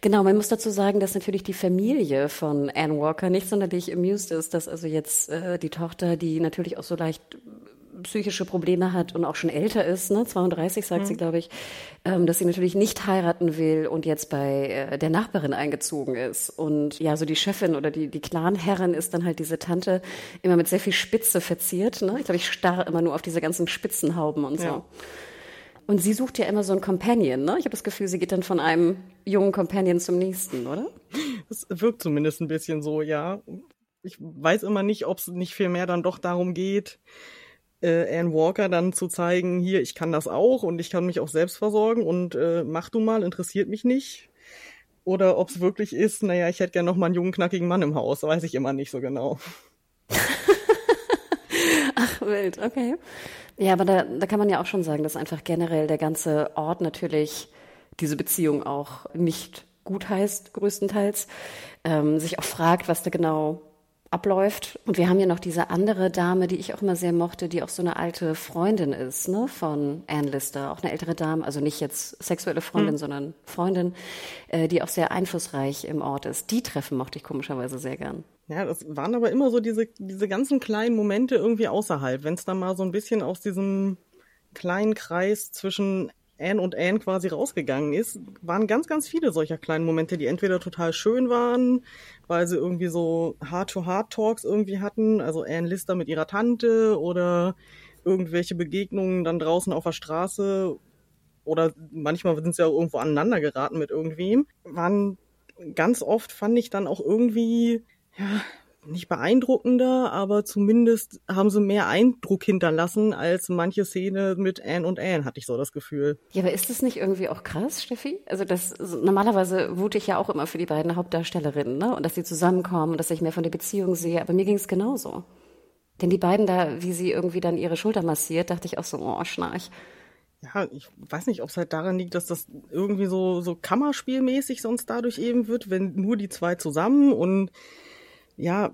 Genau, man muss dazu sagen, dass natürlich die Familie von Anne Walker nicht sonderlich amused ist, dass also jetzt äh, die Tochter, die natürlich auch so leicht psychische Probleme hat und auch schon älter ist, ne, 32 sagt mhm. sie, glaube ich, ähm, dass sie natürlich nicht heiraten will und jetzt bei äh, der Nachbarin eingezogen ist. Und ja, so die Chefin oder die, die Clanherrin ist dann halt diese Tante immer mit sehr viel Spitze verziert. Ne? Ich glaube, ich starre immer nur auf diese ganzen Spitzenhauben und so. Ja. Und sie sucht ja immer so einen Companion, ne? Ich habe das Gefühl, sie geht dann von einem jungen Companion zum nächsten, oder? Das wirkt zumindest ein bisschen so, ja. Ich weiß immer nicht, ob es nicht viel mehr dann doch darum geht, äh, Anne Walker dann zu zeigen, hier, ich kann das auch und ich kann mich auch selbst versorgen und äh, mach du mal, interessiert mich nicht. Oder ob es wirklich ist, naja, ich hätte gerne noch mal einen jungen, knackigen Mann im Haus, weiß ich immer nicht so genau. Ach, wild, okay. Ja, aber da, da kann man ja auch schon sagen, dass einfach generell der ganze Ort natürlich diese Beziehung auch nicht gut heißt, größtenteils, ähm, sich auch fragt, was da genau abläuft. Und wir haben ja noch diese andere Dame, die ich auch immer sehr mochte, die auch so eine alte Freundin ist, ne, von Anne Lister, auch eine ältere Dame, also nicht jetzt sexuelle Freundin, mhm. sondern Freundin, äh, die auch sehr einflussreich im Ort ist. Die Treffen mochte ich komischerweise sehr gern. Ja, das waren aber immer so diese, diese ganzen kleinen Momente irgendwie außerhalb, wenn es dann mal so ein bisschen aus diesem kleinen Kreis zwischen Anne und Anne quasi rausgegangen ist, waren ganz, ganz viele solcher kleinen Momente, die entweder total schön waren, weil sie irgendwie so Heart-to-Heart-Talks irgendwie hatten, also Anne Lister mit ihrer Tante oder irgendwelche Begegnungen dann draußen auf der Straße oder manchmal sind sie ja irgendwo aneinander geraten mit irgendwem, waren ganz oft, fand ich dann auch irgendwie, ja, nicht beeindruckender, aber zumindest haben sie mehr Eindruck hinterlassen als manche Szene mit Anne und Anne, hatte ich so das Gefühl. Ja, aber ist das nicht irgendwie auch krass, Steffi? Also das normalerweise wute ich ja auch immer für die beiden Hauptdarstellerinnen, ne? Und dass sie zusammenkommen und dass ich mehr von der Beziehung sehe, aber mir ging es genauso. Denn die beiden da, wie sie irgendwie dann ihre Schulter massiert, dachte ich auch so, oh, schnarch. Ja, ich weiß nicht, ob es halt daran liegt, dass das irgendwie so, so Kammerspielmäßig sonst dadurch eben wird, wenn nur die zwei zusammen und ja,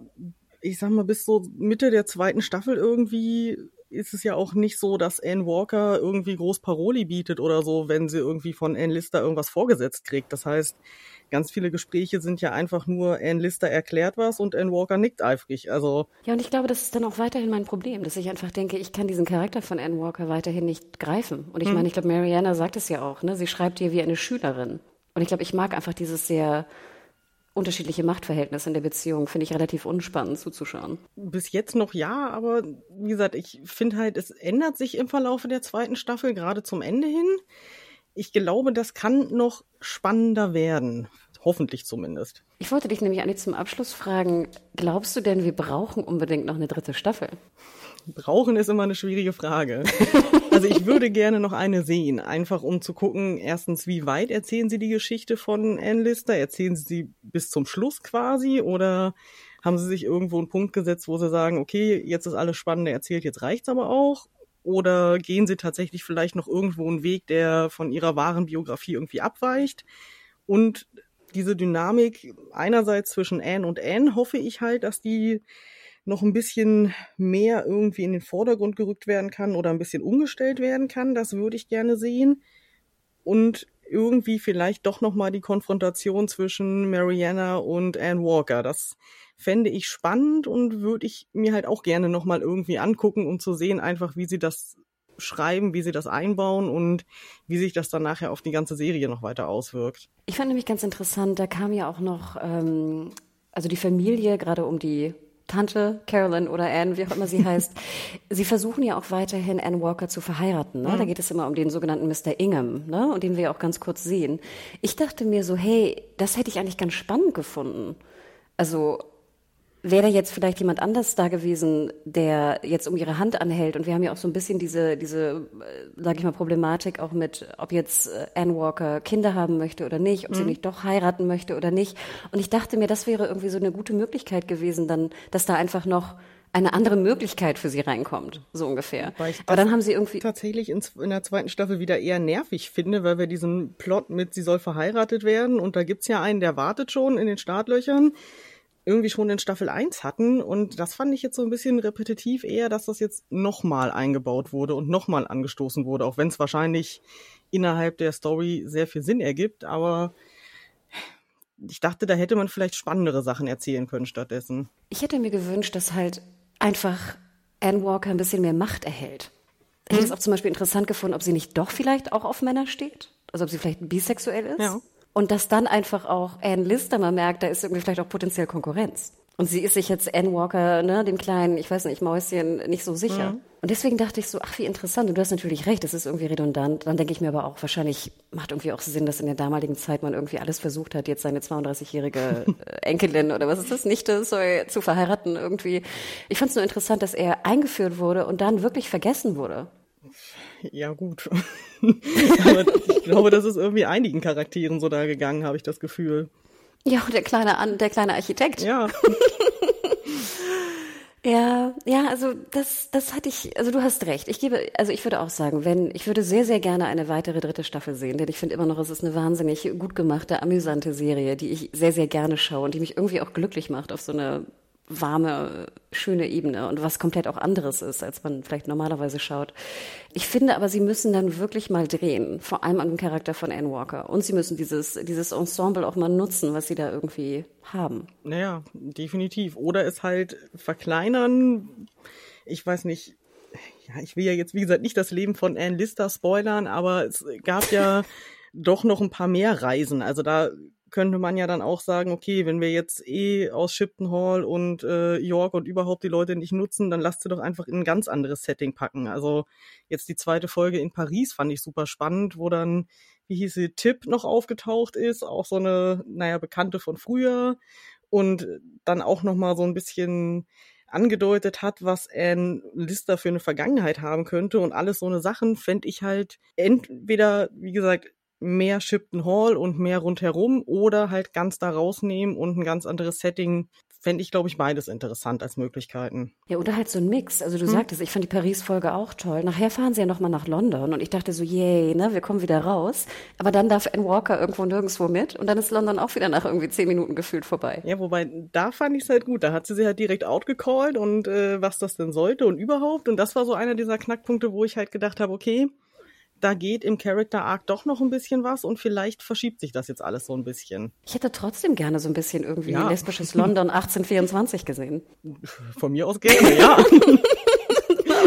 ich sag mal, bis so Mitte der zweiten Staffel irgendwie ist es ja auch nicht so, dass Anne Walker irgendwie groß Paroli bietet oder so, wenn sie irgendwie von Anne Lister irgendwas vorgesetzt kriegt. Das heißt, ganz viele Gespräche sind ja einfach nur, Anne Lister erklärt was und Anne Walker nickt eifrig. Also ja, und ich glaube, das ist dann auch weiterhin mein Problem, dass ich einfach denke, ich kann diesen Charakter von Anne Walker weiterhin nicht greifen. Und ich hm. meine, ich glaube, Mariana sagt es ja auch, ne? Sie schreibt ihr wie eine Schülerin. Und ich glaube, ich mag einfach dieses sehr unterschiedliche Machtverhältnisse in der Beziehung finde ich relativ unspannend zuzuschauen. Bis jetzt noch ja, aber wie gesagt, ich finde halt, es ändert sich im Verlauf der zweiten Staffel, gerade zum Ende hin. Ich glaube, das kann noch spannender werden. Hoffentlich zumindest. Ich wollte dich nämlich eigentlich zum Abschluss fragen, glaubst du denn, wir brauchen unbedingt noch eine dritte Staffel? Brauchen ist immer eine schwierige Frage. Also ich würde gerne noch eine sehen, einfach um zu gucken, erstens, wie weit erzählen Sie die Geschichte von Anne Lister? Erzählen Sie sie bis zum Schluss quasi oder haben Sie sich irgendwo einen Punkt gesetzt, wo Sie sagen, okay, jetzt ist alles Spannende erzählt, jetzt reicht's aber auch? Oder gehen Sie tatsächlich vielleicht noch irgendwo einen Weg, der von Ihrer wahren Biografie irgendwie abweicht? Und diese Dynamik einerseits zwischen Anne und Anne hoffe ich halt, dass die noch ein bisschen mehr irgendwie in den Vordergrund gerückt werden kann oder ein bisschen umgestellt werden kann. Das würde ich gerne sehen. Und irgendwie vielleicht doch noch mal die Konfrontation zwischen Mariana und Anne Walker. Das fände ich spannend und würde ich mir halt auch gerne noch mal irgendwie angucken, um zu sehen einfach, wie sie das schreiben, wie sie das einbauen und wie sich das dann nachher auf die ganze Serie noch weiter auswirkt. Ich fand nämlich ganz interessant, da kam ja auch noch, ähm, also die Familie, gerade um die Tante Carolyn oder Anne, wie auch immer sie heißt, sie versuchen ja auch weiterhin Anne Walker zu verheiraten. Ne? Mhm. Da geht es immer um den sogenannten Mr. Ingham, ne? und den wir auch ganz kurz sehen. Ich dachte mir so, hey, das hätte ich eigentlich ganz spannend gefunden. Also wäre jetzt vielleicht jemand anders da gewesen, der jetzt um ihre Hand anhält. Und wir haben ja auch so ein bisschen diese, diese, äh, sage ich mal, Problematik auch mit, ob jetzt äh, Anne Walker Kinder haben möchte oder nicht, ob mhm. sie nicht doch heiraten möchte oder nicht. Und ich dachte mir, das wäre irgendwie so eine gute Möglichkeit gewesen, dann, dass da einfach noch eine andere Möglichkeit für sie reinkommt, so ungefähr. Weil ich Aber dann haben sie irgendwie, tatsächlich in, in der zweiten Staffel wieder eher nervig finde, weil wir diesen Plot mit, sie soll verheiratet werden und da gibt's ja einen, der wartet schon in den Startlöchern, irgendwie schon in Staffel 1 hatten und das fand ich jetzt so ein bisschen repetitiv eher, dass das jetzt nochmal eingebaut wurde und nochmal angestoßen wurde, auch wenn es wahrscheinlich innerhalb der Story sehr viel Sinn ergibt, aber ich dachte, da hätte man vielleicht spannendere Sachen erzählen können stattdessen. ich hätte mir gewünscht, dass halt einfach Anne Walker ein bisschen mehr Macht erhält. Ich hätte es auch zum Beispiel interessant gefunden, ob sie nicht doch vielleicht auch auf Männer steht. Also ob sie vielleicht bisexuell ist. Ja. Und dass dann einfach auch Anne Lister mal merkt, da ist irgendwie vielleicht auch potenziell Konkurrenz. Und sie ist sich jetzt Anne Walker, ne, dem kleinen, ich weiß nicht, Mäuschen, nicht so sicher. Und deswegen dachte ich so, ach, wie interessant. Und du hast natürlich recht, das ist irgendwie redundant. Dann denke ich mir aber auch, wahrscheinlich macht irgendwie auch Sinn, dass in der damaligen Zeit man irgendwie alles versucht hat, jetzt seine 32-jährige äh, Enkelin oder was ist das, Nichte sorry, zu verheiraten irgendwie. Ich fand es nur interessant, dass er eingeführt wurde und dann wirklich vergessen wurde. Ja, gut. Aber ich glaube, das ist irgendwie einigen Charakteren so da gegangen, habe ich das Gefühl. Ja, und der kleine, der kleine Architekt. Ja, Ja, ja, also das, das hatte ich, also du hast recht. Ich gebe, also ich würde auch sagen, wenn, ich würde sehr, sehr gerne eine weitere dritte Staffel sehen, denn ich finde immer noch, es ist eine wahnsinnig gut gemachte, amüsante Serie, die ich sehr, sehr gerne schaue und die mich irgendwie auch glücklich macht auf so eine warme, schöne Ebene und was komplett auch anderes ist, als man vielleicht normalerweise schaut. Ich finde aber, sie müssen dann wirklich mal drehen, vor allem an dem Charakter von Anne Walker. Und sie müssen dieses, dieses Ensemble auch mal nutzen, was sie da irgendwie haben. naja, definitiv. Oder es halt verkleinern. Ich weiß nicht. Ja, ich will ja jetzt, wie gesagt, nicht das Leben von Anne Lister spoilern, aber es gab ja doch noch ein paar mehr Reisen. Also da könnte man ja dann auch sagen, okay, wenn wir jetzt eh aus Shipton Hall und äh, York und überhaupt die Leute nicht nutzen, dann lasst sie doch einfach in ein ganz anderes Setting packen. Also jetzt die zweite Folge in Paris fand ich super spannend, wo dann, wie hieß sie, Tipp noch aufgetaucht ist, auch so eine, naja, Bekannte von früher und dann auch noch mal so ein bisschen angedeutet hat, was Anne Lister für eine Vergangenheit haben könnte und alles so eine Sachen fände ich halt entweder, wie gesagt, mehr Shipton Hall und mehr rundherum oder halt ganz da rausnehmen und ein ganz anderes Setting. Fände ich, glaube ich, beides interessant als Möglichkeiten. Ja, oder halt so ein Mix. Also du sagtest, ich fand die Paris-Folge auch toll. Nachher fahren sie ja nochmal nach London und ich dachte so, yay, ne, wir kommen wieder raus. Aber dann darf Anne Walker irgendwo nirgendwo mit und dann ist London auch wieder nach irgendwie zehn Minuten gefühlt vorbei. Ja, wobei, da fand ich es halt gut. Da hat sie sie halt direkt outgecallt und äh, was das denn sollte und überhaupt. Und das war so einer dieser Knackpunkte, wo ich halt gedacht habe, okay, da geht im Character Arc doch noch ein bisschen was und vielleicht verschiebt sich das jetzt alles so ein bisschen. Ich hätte trotzdem gerne so ein bisschen irgendwie Ja. lesbisches London 1824 gesehen. Von mir aus gerne, ja.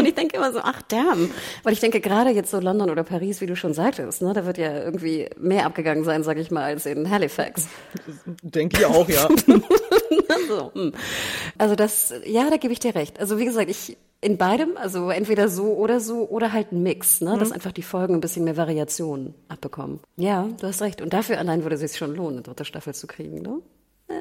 Ich denke immer so, ach damn. Weil ich denke, gerade jetzt so London oder Paris, wie du schon sagtest, ne, da wird ja irgendwie mehr abgegangen sein, sag ich mal, als in Halifax. Denke ich auch, ja. So, hm. Also das, ja, da gebe ich dir recht. Also wie gesagt, ich in beidem, also entweder so oder so oder halt ein Mix, ne, dass einfach die Folgen ein bisschen mehr Variation abbekommen. Ja, du hast recht. Und dafür allein würde es sich schon lohnen, eine dritte Staffel zu kriegen, ne?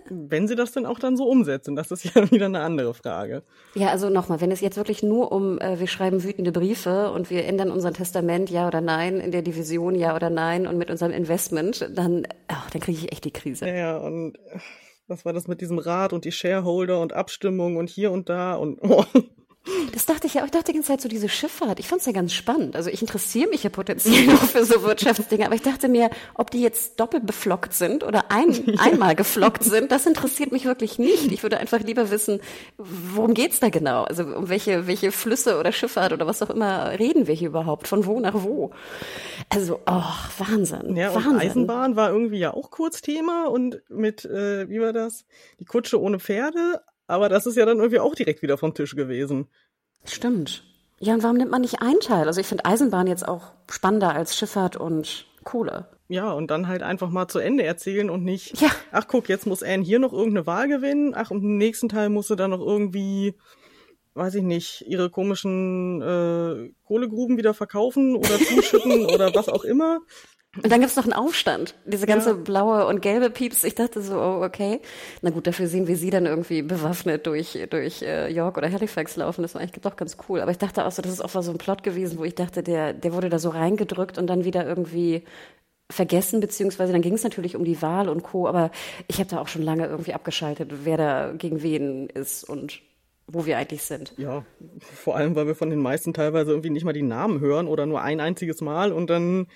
Wenn sie das denn auch dann so umsetzen, das ist ja wieder eine andere Frage. Ja, also nochmal, wenn es jetzt wirklich nur um, äh, wir schreiben wütende Briefe und wir ändern unser Testament, ja oder nein, in der Division, ja oder nein und mit unserem Investment, dann, ach, dann kriege ich echt die Krise. Ja, ja, und äh, was war das mit diesem Rat und die Shareholder und Abstimmung und hier und da und oh. Das dachte ich ja auch. Ich dachte die ganze Zeit so diese Schifffahrt. Ich fand es ja ganz spannend. Also ich interessiere mich ja potenziell noch für so Wirtschaftsdinge, aber ich dachte mir, ob die jetzt doppelt beflockt sind oder ein, einmal geflockt sind, das interessiert mich wirklich nicht. Ich würde einfach lieber wissen, worum geht's da genau? Also um welche, welche Flüsse oder Schifffahrt oder was auch immer reden wir hier überhaupt? Von wo nach wo? Also, oh, Wahnsinn. Ja, Wahnsinn. Eisenbahn war irgendwie ja auch kurz Thema und mit, äh, wie war das? Die Kutsche ohne Pferde, aber das ist ja dann irgendwie auch direkt wieder vom Tisch gewesen. Stimmt. Ja, und warum nimmt man nicht einen Teil? Also ich finde Eisenbahn jetzt auch spannender als Schifffahrt und Kohle. Ja, und dann halt einfach mal zu Ende erzählen und nicht, Ja. ach guck, jetzt muss Anne hier noch irgendeine Wahl gewinnen, ach, und im nächsten Teil muss sie dann noch irgendwie, weiß ich nicht, ihre komischen äh, Kohlegruben wieder verkaufen oder zuschütten oder was auch immer. Und dann gibt's noch einen Aufstand. Diese ganze Ja. blaue und gelbe Pieps. Ich dachte so, oh, okay. Na gut, dafür sehen wir sie dann irgendwie bewaffnet durch, durch äh, York oder Halifax laufen. Das war eigentlich doch ganz cool. Aber ich dachte auch so, das ist auch so ein Plot gewesen, wo ich dachte, der, der wurde da so reingedrückt und dann wieder irgendwie vergessen, beziehungsweise dann ging es natürlich um die Wahl und Co. Aber ich habe da auch schon lange irgendwie abgeschaltet, wer da gegen wen ist und wo wir eigentlich sind. Ja, vor allem, weil wir von den meisten teilweise irgendwie nicht mal die Namen hören oder nur ein einziges Mal und dann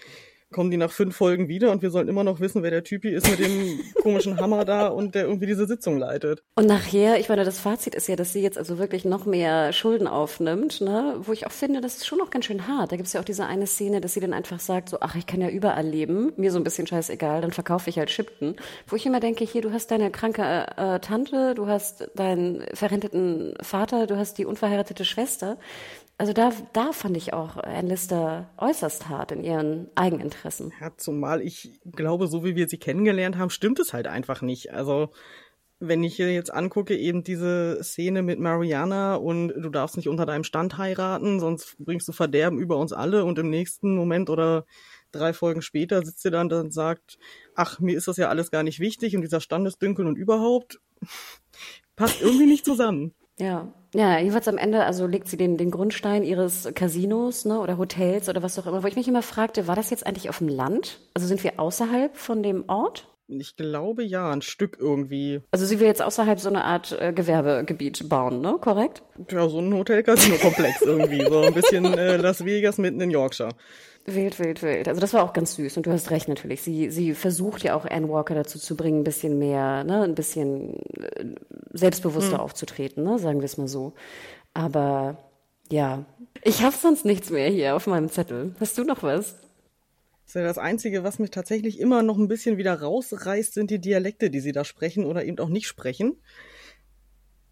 kommen die nach fünf Folgen wieder und wir sollen immer noch wissen, wer der Typi ist mit dem komischen Hammer da und der irgendwie diese Sitzung leitet. Und nachher, ich meine, das Fazit ist ja, dass sie jetzt also wirklich noch mehr Schulden aufnimmt, ne? wo ich auch finde, das ist schon noch ganz schön hart. Da gibt es ja auch diese eine Szene, dass sie dann einfach sagt, so, ach, ich kann ja überall leben, mir so ein bisschen scheißegal, dann verkaufe ich halt Shipton. Wo ich immer denke, hier, du hast deine kranke äh, Tante, du hast deinen verrenteten Vater, du hast die unverheiratete Schwester. Also da, da fand ich auch Ann Lister äußerst hart in ihren Eigeninteressen. Ja, zumal ich glaube, so wie wir sie kennengelernt haben, stimmt es halt einfach nicht. Also wenn ich hier jetzt angucke, eben diese Szene mit Mariana und du darfst nicht unter deinem Stand heiraten, sonst bringst du Verderben über uns alle und im nächsten Moment oder drei Folgen später sitzt sie dann und sagt, ach, mir ist das ja alles gar nicht wichtig und dieser Stand ist dünkel und überhaupt passt irgendwie nicht zusammen. Ja, ja, jedenfalls am Ende, also legt sie den, den Grundstein ihres Casinos, ne, oder Hotels oder was auch immer, wo ich mich immer fragte, war das jetzt eigentlich auf dem Land? Also sind wir außerhalb von dem Ort? Ich glaube ja, ein Stück irgendwie. Also sie will jetzt außerhalb so eine Art äh, Gewerbegebiet bauen, ne? Korrekt? Ja, so ein Hotel-Casino-Komplex irgendwie. So ein bisschen äh, Las Vegas mitten in Yorkshire. Wild, wild, wild. Also das war auch ganz süß und du hast recht natürlich. Sie, sie versucht ja auch Anne Walker dazu zu bringen, ein bisschen mehr, ne, ein bisschen äh, selbstbewusster hm. aufzutreten, ne, sagen wir es mal so. Aber ja, ich habe sonst nichts mehr hier auf meinem Zettel. Hast du noch was? Das ist ja das Einzige, was mich tatsächlich immer noch ein bisschen wieder rausreißt, sind die Dialekte, die sie da sprechen oder eben auch nicht sprechen.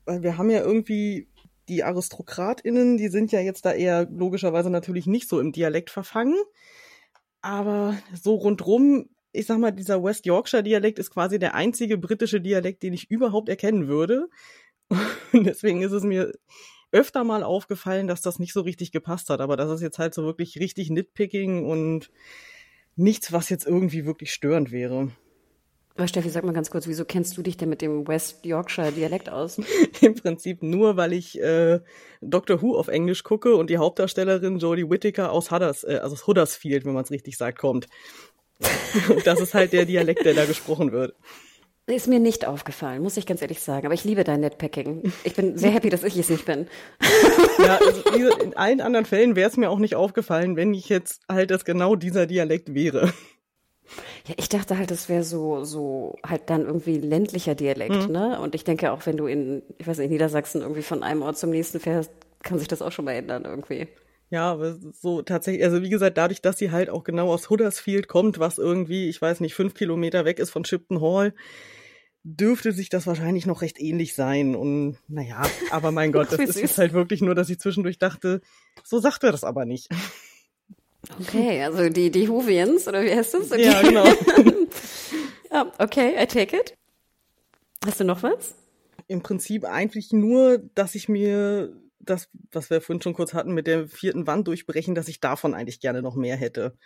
Weil wir haben ja irgendwie die AristokratInnen, die sind ja jetzt da eher logischerweise natürlich nicht so im Dialekt verfangen. Aber so rundrum, ich sag mal, dieser West Yorkshire Dialekt ist quasi der einzige britische Dialekt, den ich überhaupt erkennen würde. Und deswegen ist es mir öfter mal aufgefallen, dass das nicht so richtig gepasst hat. Aber das ist jetzt halt so wirklich richtig Nitpicking und nichts, was jetzt irgendwie wirklich störend wäre. Aber Steffi, sag mal ganz kurz, wieso kennst du dich denn mit dem West Yorkshire Dialekt aus? Im Prinzip nur, weil ich äh, Doctor Who auf Englisch gucke und die Hauptdarstellerin Jodie Whittaker aus Hudders, äh, also aus Huddersfield, wenn man es richtig sagt, kommt. und das ist halt der Dialekt, der da gesprochen wird. Ist mir nicht aufgefallen, muss ich ganz ehrlich sagen. Aber ich liebe dein Netpacking. Ich bin sehr happy, dass ich es nicht bin. ja, also in allen anderen Fällen wäre es mir auch nicht aufgefallen, wenn ich jetzt halt das genau dieser Dialekt wäre. Ja, ich dachte halt, das wäre so, so halt dann irgendwie ländlicher Dialekt, mhm. ne? Und ich denke auch, wenn du in, ich weiß nicht, in Niedersachsen irgendwie von einem Ort zum nächsten fährst, kann sich das auch schon mal ändern irgendwie. Ja, aber so tatsächlich, also wie gesagt, dadurch, dass sie halt auch genau aus Huddersfield kommt, was irgendwie, ich weiß nicht, fünf Kilometer weg ist von Shipton Hall, dürfte sich das wahrscheinlich noch recht ähnlich sein. Und naja, aber mein Gott, das ist jetzt halt wirklich nur, dass ich zwischendurch dachte, so sagt er das aber nicht. Okay, also die, die Huvians, oder wie heißt das? Okay. Ja, genau. ja, okay, I take it. Hast du noch was? Im Prinzip eigentlich nur, dass ich mir das, was wir vorhin schon kurz hatten, mit der vierten Wand durchbrechen, dass ich davon eigentlich gerne noch mehr hätte.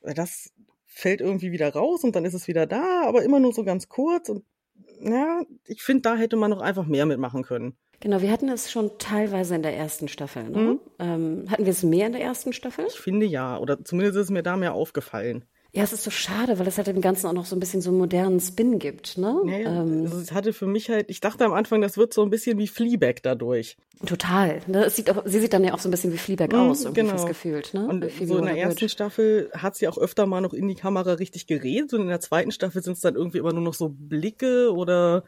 Das fällt irgendwie wieder raus und dann ist es wieder da, aber immer nur so ganz kurz und ja, ich finde, da hätte man noch einfach mehr mitmachen können. Genau, wir hatten es schon teilweise in der ersten Staffel. Ne? Mhm. Ähm, hatten wir es mehr in der ersten Staffel? Ich finde ja, oder zumindest ist es mir da mehr aufgefallen. Ja, es ist so schade, weil es halt dem Ganzen auch noch so ein bisschen so einen modernen Spin gibt, ne? Naja, ähm, also es hatte für mich halt, ich dachte am Anfang, das wird so ein bisschen wie Fleabag dadurch. Total. Ne? Es sieht auch, sie sieht dann ja auch so ein bisschen wie Fleabag mm, aus, irgendwie genau. gefühlt, ne? Und so in der ersten Staffel hat sie auch öfter mal noch in die Kamera richtig geredet und in der zweiten Staffel sind es dann irgendwie immer nur noch so Blicke oder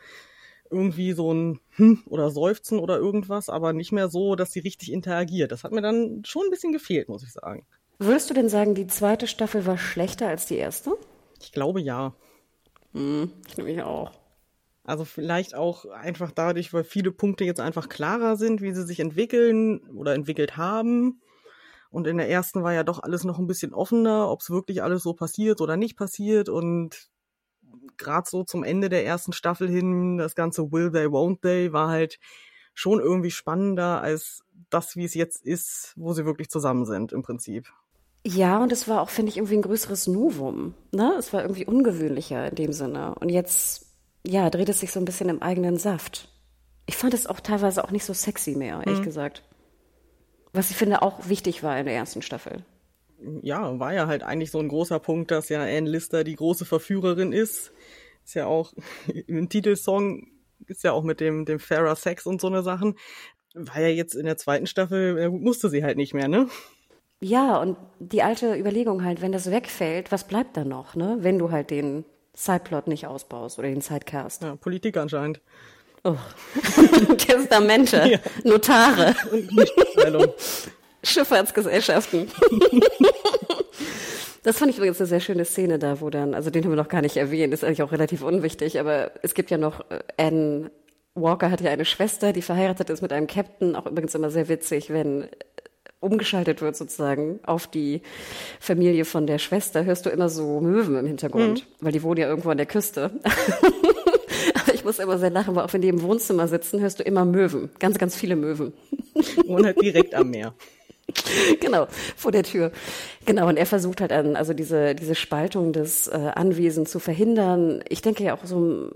irgendwie so ein Hm oder Seufzen oder irgendwas, aber nicht mehr so, dass sie richtig interagiert. Das hat mir dann schon ein bisschen gefehlt, muss ich sagen. Würdest du denn sagen, die zweite Staffel war schlechter als die erste? Ich glaube ja. Hm, ich nämlich auch. Also vielleicht auch einfach dadurch, weil viele Punkte jetzt einfach klarer sind, wie sie sich entwickeln oder entwickelt haben. Und in der ersten war ja doch alles noch ein bisschen offener, ob es wirklich alles so passiert oder nicht passiert. Und gerade so zum Ende der ersten Staffel hin, das ganze Will They, Won't They war halt schon irgendwie spannender als das, wie es jetzt ist, wo sie wirklich zusammen sind im Prinzip. Ja, und es war auch, finde ich, irgendwie ein größeres Novum. Ne? Es war irgendwie ungewöhnlicher in dem Sinne. Und jetzt, ja, dreht es sich so ein bisschen im eigenen Saft. Ich fand es auch teilweise auch nicht so sexy mehr, ehrlich mhm. gesagt. Was ich finde auch wichtig war in der ersten Staffel. Ja, war ja halt eigentlich so ein großer Punkt, dass ja Anne Lister die große Verführerin ist. Ist ja auch im Titelsong ist ja auch mit dem, dem fairer Sex und so eine Sachen. War ja jetzt in der zweiten Staffel, musste sie halt nicht mehr, ne? Ja, und die alte Überlegung halt, wenn das wegfällt, was bleibt dann noch, ne? Wenn du halt den Sideplot nicht ausbaust oder den Sidecast. Ja, Politik anscheinend. Oh. Testamente, ja. Notare, Schifffahrtsgesellschaften. Das fand ich übrigens eine sehr schöne Szene da, wo dann, also den haben wir noch gar nicht erwähnt, ist eigentlich auch relativ unwichtig, aber es gibt ja noch äh, Anne Walker hat ja eine Schwester, die verheiratet ist mit einem Captain, auch übrigens immer sehr witzig, wenn äh, umgeschaltet wird sozusagen auf die Familie von der Schwester, hörst du immer so Möwen im Hintergrund, mhm. weil die wohnen ja irgendwo an der Küste. Aber ich muss immer sehr lachen, weil auch wenn die im Wohnzimmer sitzen, hörst du immer Möwen, ganz, ganz viele Möwen. Und halt direkt am Meer. genau, vor der Tür. Genau, und er versucht halt an, also diese, diese Spaltung des äh, Anwesens zu verhindern. Ich denke ja auch so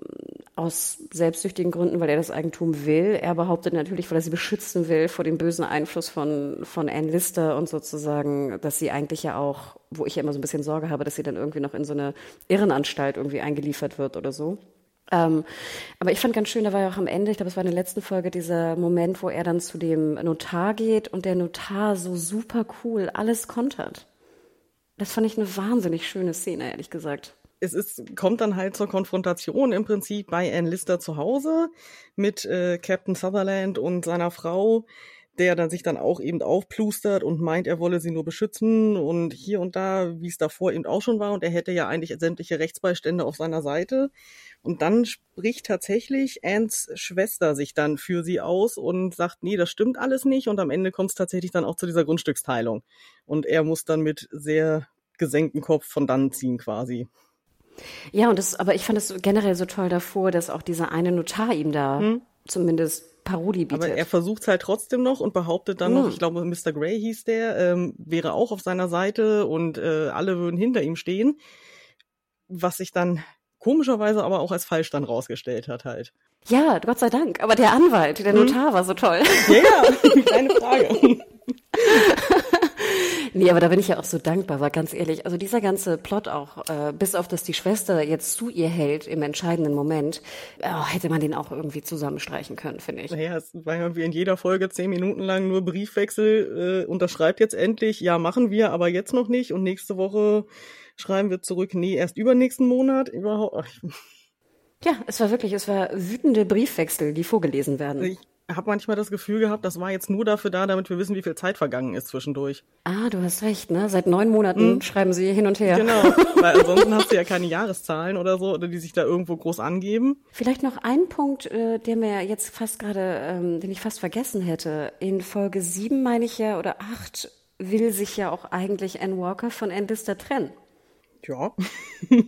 aus selbstsüchtigen Gründen, weil er das Eigentum will. Er behauptet natürlich, weil er sie beschützen will vor dem bösen Einfluss von, von Anne Lister und sozusagen, dass sie eigentlich ja auch, wo ich ja immer so ein bisschen Sorge habe, dass sie dann irgendwie noch in so eine Irrenanstalt irgendwie eingeliefert wird oder so. Ähm, aber ich fand ganz schön, da war ja auch am Ende, ich glaube, es war in der letzten Folge, dieser Moment, wo er dann zu dem Notar geht und der Notar so super cool alles kontert. Das fand ich eine wahnsinnig schöne Szene, ehrlich gesagt. Es ist, kommt dann halt zur Konfrontation im Prinzip bei Ann Lister zu Hause mit äh, Captain Sutherland und seiner Frau, der dann sich dann auch eben aufplustert und meint, er wolle sie nur beschützen und hier und da, wie es davor eben auch schon war und er hätte ja eigentlich sämtliche Rechtsbeistände auf seiner Seite. Und dann spricht tatsächlich Anns Schwester sich dann für sie aus und sagt, nee, das stimmt alles nicht. Und am Ende kommt es tatsächlich dann auch zu dieser Grundstücksteilung. Und er muss dann mit sehr gesenktem Kopf von dann ziehen quasi. Ja, und das, aber ich fand es generell so toll davor, dass auch dieser eine Notar ihm da hm? zumindest Parodie bietet. Aber er versucht es halt trotzdem noch und behauptet dann hm. noch, ich glaube, Mr. Gray hieß der, ähm, wäre auch auf seiner Seite und äh, alle würden hinter ihm stehen. Was sich dann komischerweise aber auch als falsch dann rausgestellt hat halt. Ja, Gott sei Dank. Aber der Anwalt, der hm. Notar hm. war so toll. Ja, ja, keine Frage. nee, aber da bin ich ja auch so dankbar, weil ganz ehrlich, also dieser ganze Plot auch, äh, bis auf dass die Schwester jetzt zu ihr hält im entscheidenden Moment, oh, hätte man den auch irgendwie zusammenstreichen können, finde ich. Naja, es war irgendwie in jeder Folge zehn Minuten lang nur Briefwechsel, äh, unterschreibt jetzt endlich, ja, machen wir, aber jetzt noch nicht und nächste Woche schreiben wir zurück, nee, erst übernächsten Monat überhaupt. Ja, es war wirklich, es war wütende Briefwechsel, die vorgelesen werden. Ich habe manchmal das Gefühl gehabt, das war jetzt nur dafür da, damit wir wissen, wie viel Zeit vergangen ist zwischendurch. Ah, du hast recht, ne? Seit neun Monaten hm. schreiben sie hin und her. Genau, weil ansonsten hast du ja keine Jahreszahlen oder so, oder die sich da irgendwo groß angeben. Vielleicht noch ein Punkt, äh, der mir jetzt fast gerade, ähm, den ich fast vergessen hätte. In Folge sieben meine ich ja, oder acht, will sich ja auch eigentlich Anne Walker von Anne Lister trennen. Ja.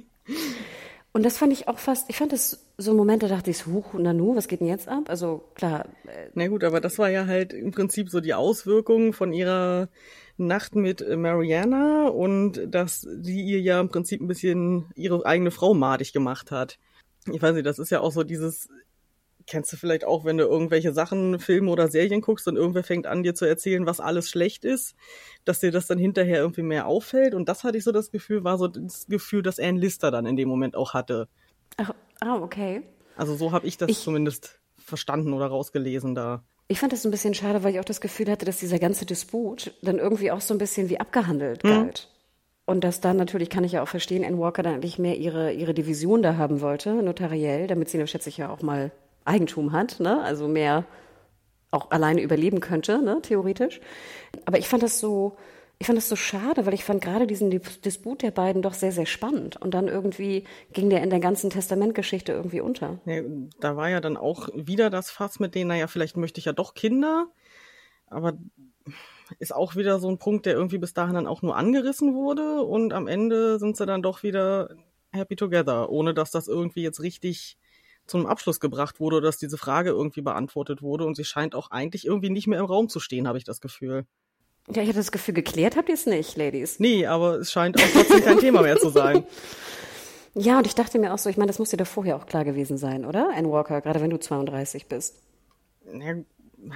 Und das fand ich auch fast, ich fand das so ein Moment, da dachte ich, huch, Nanu, was geht denn jetzt ab? Also klar. Äh, Na gut, aber das war ja halt im Prinzip so die Auswirkung von ihrer Nacht mit Mariana und dass sie ihr ja im Prinzip ein bisschen ihre eigene Frau madig gemacht hat. Ich weiß nicht, das ist ja auch so dieses kennst du vielleicht auch, wenn du irgendwelche Sachen, Filme oder Serien guckst und irgendwer fängt an, dir zu erzählen, was alles schlecht ist, dass dir das dann hinterher irgendwie mehr auffällt. Und das hatte ich so das Gefühl, war so das Gefühl, dass Anne Lister dann in dem Moment auch hatte. Ach, oh, okay. Also so habe ich das ich, zumindest verstanden oder rausgelesen da. Ich fand das ein bisschen schade, weil ich auch das Gefühl hatte, dass dieser ganze Disput dann irgendwie auch so ein bisschen wie abgehandelt hm. galt. Und dass dann natürlich, kann ich ja auch verstehen, Anne Walker dann eigentlich mehr ihre, ihre Division da haben wollte, notariell, damit sie, schätze ich ja auch mal Eigentum hat, ne? also mehr auch alleine überleben könnte, ne? theoretisch. Aber ich fand das so, ich fand das so schade, weil ich fand gerade diesen Disput der beiden doch sehr, sehr spannend. Und dann irgendwie ging der in der ganzen Testamentgeschichte irgendwie unter. Ja, da war ja dann auch wieder das Fass mit denen, naja, vielleicht möchte ich ja doch Kinder. Aber ist auch wieder so ein Punkt, der irgendwie bis dahin dann auch nur angerissen wurde. Und am Ende sind sie dann doch wieder happy together, ohne dass das irgendwie jetzt richtig zum Abschluss gebracht wurde dass diese Frage irgendwie beantwortet wurde und sie scheint auch eigentlich irgendwie nicht mehr im Raum zu stehen, habe ich das Gefühl. Ja, ich habe das Gefühl, geklärt habt ihr es nicht, Ladies. Nee, aber es scheint auch trotzdem kein Thema mehr zu sein. Ja, und ich dachte mir auch so, ich meine, das muss dir doch vorher auch klar gewesen sein, oder? Anne Walker, gerade wenn du 32 bist. Ja,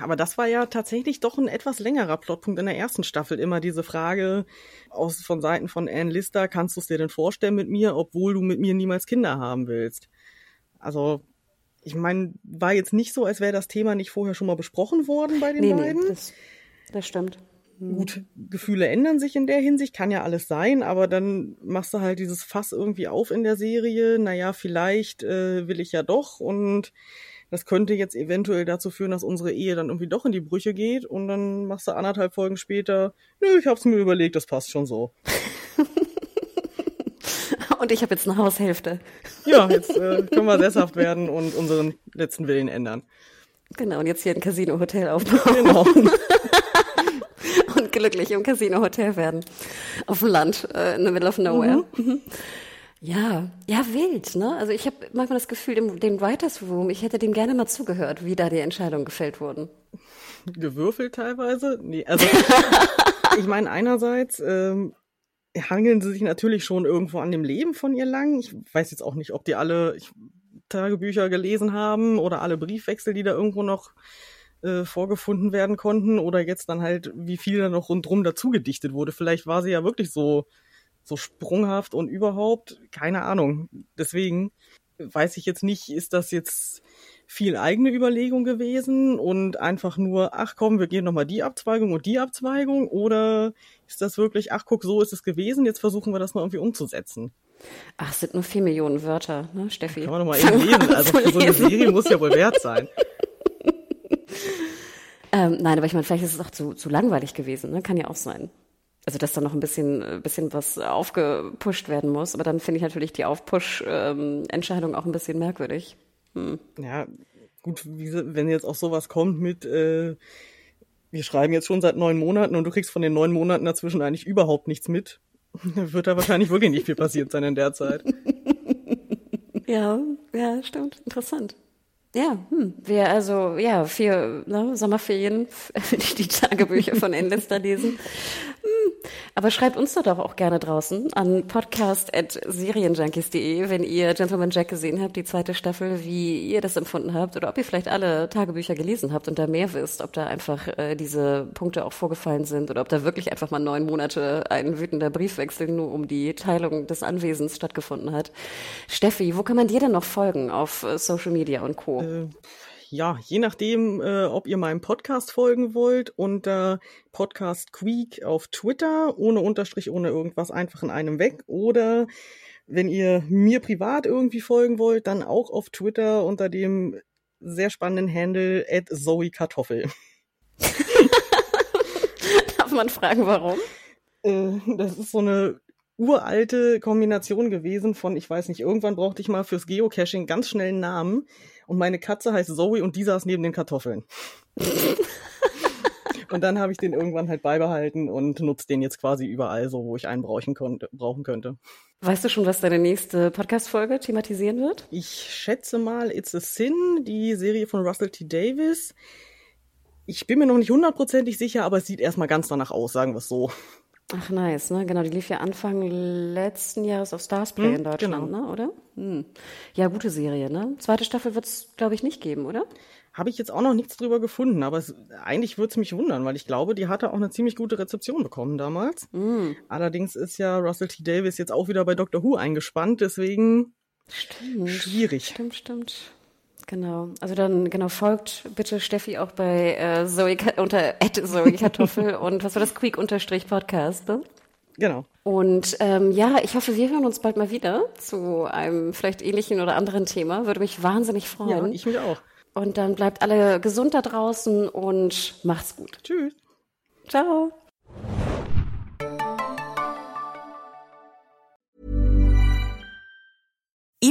aber das war ja tatsächlich doch ein etwas längerer Plotpunkt in der ersten Staffel. Immer diese Frage aus, von Seiten von Anne Lister, kannst du es dir denn vorstellen mit mir, obwohl du mit mir niemals Kinder haben willst? Also ich meine, war jetzt nicht so, als wäre das Thema nicht vorher schon mal besprochen worden bei den Nee, beiden. nee, das, das stimmt. Gut, Gefühle ändern sich in der Hinsicht, kann ja alles sein, aber dann machst du halt dieses Fass irgendwie auf in der Serie. Naja, vielleicht äh, will ich ja doch und das könnte jetzt eventuell dazu führen, dass unsere Ehe dann irgendwie doch in die Brüche geht und dann machst du anderthalb Folgen später, nö, ich hab's mir überlegt, das passt schon so. Und ich habe jetzt eine Haushälfte. Ja, jetzt äh, können wir sesshaft werden und unseren letzten Willen ändern. Genau, und jetzt hier ein Casino-Hotel aufbauen Genau. und glücklich im Casino-Hotel werden. Auf dem Land, äh, in the middle of nowhere. Mhm. Ja, ja, wild, ne? Also ich habe manchmal das Gefühl, dem, dem Writers Room, ich hätte dem gerne mal zugehört, wie da die Entscheidungen gefällt wurden. gewürfelt teilweise. Nee, also ich meine, einerseits ähm, hangeln sie sich natürlich schon irgendwo an dem Leben von ihr lang. Ich weiß jetzt auch nicht, ob die alle Tagebücher gelesen haben oder alle Briefwechsel, die da irgendwo noch äh, vorgefunden werden konnten oder jetzt dann halt, wie viel da noch rundrum dazu gedichtet wurde. Vielleicht war sie ja wirklich so so sprunghaft und überhaupt, keine Ahnung. Deswegen weiß ich jetzt nicht, ist das jetzt viel eigene Überlegung gewesen und einfach nur, ach komm, wir gehen nochmal die Abzweigung und die Abzweigung oder ist das wirklich, ach guck, so ist es gewesen, jetzt versuchen wir das mal irgendwie umzusetzen. Ach, es sind nur vier Millionen Wörter, ne, Steffi? Kann man nochmal eben lesen. Also für so eine. Serie muss ja wohl wert sein. Ähm, nein, aber ich meine, vielleicht ist es auch zu, zu langweilig gewesen, ne? Kann ja auch sein. Also, dass da noch ein bisschen, äh, bisschen was aufgepusht werden muss. Aber dann finde ich natürlich die Aufpush-Entscheidung auch ein bisschen merkwürdig. Ja, gut, wenn jetzt auch sowas kommt mit, äh, wir schreiben jetzt schon seit neun Monaten und du kriegst von den neun Monaten dazwischen eigentlich überhaupt nichts mit, wird da wahrscheinlich wirklich nicht viel passiert sein in der Zeit. Ja, ja, stimmt. Interessant. Ja, hm. wir also, ja, vier ne, Sommerferien, die, die Tagebücher von Endlester lesen. Aber schreibt uns doch auch gerne draußen an podcast.serienjunkies.de, wenn ihr Gentleman Jack gesehen habt, die zweite Staffel, wie ihr das empfunden habt oder ob ihr vielleicht alle Tagebücher gelesen habt und da mehr wisst, ob da einfach äh, diese Punkte auch vorgefallen sind oder ob da wirklich einfach mal neun Monate ein wütender Briefwechsel nur um die Teilung des Anwesens stattgefunden hat. Steffi, wo kann man dir denn noch folgen auf äh, Social Media und Co.? Ja, je nachdem, äh, ob ihr meinem Podcast folgen wollt, unter Podcast Queek auf Twitter, ohne Unterstrich, ohne irgendwas, einfach in einem weg. Oder wenn ihr mir privat irgendwie folgen wollt, dann auch auf Twitter unter dem sehr spannenden Handle at Zoe Kartoffel. Darf man fragen, warum? Äh, das ist so eine uralte Kombination gewesen von, ich weiß nicht, irgendwann brauchte ich mal fürs Geocaching ganz schnell einen Namen und meine Katze heißt Zoe und die saß neben den Kartoffeln. und dann habe ich den irgendwann halt beibehalten und nutze den jetzt quasi überall so, wo ich einen brauchen, konnte, brauchen könnte. Weißt du schon, was deine nächste Podcast-Folge thematisieren wird? Ich schätze mal It's a Sin, die Serie von Russell T. Davis. Ich bin mir noch nicht hundertprozentig sicher, aber es sieht erstmal ganz danach aus, sagen wir es so. Ach, nice, ne? Genau, die lief ja Anfang letzten Jahres auf Starsplay Hm, in Deutschland, genau. ne? Oder? Hm. Ja, gute Serie, ne? Zweite Staffel wird's, glaube ich, nicht geben, oder? Habe ich jetzt auch noch nichts drüber gefunden, aber es, eigentlich würde es mich wundern, weil ich glaube, die hatte auch eine ziemlich gute Rezeption bekommen damals. Allerdings ist ja Russell T. Davis jetzt auch wieder bei Doctor Who eingespannt, deswegen Stimmt. schwierig. Stimmt, stimmt. Genau. Also dann, genau, folgt bitte Steffi auch bei äh, Zoe, unter Zoe Kartoffel und was war das? Quick unterstrich Podcast, ne? Genau. Und ähm, ja, ich hoffe, wir hören uns bald mal wieder zu einem vielleicht ähnlichen oder anderen Thema. Würde mich wahnsinnig Ja, freuen. ich mich auch. und dann bleibt alle gesund da draußen und macht's gut. Tschüss. Ciao.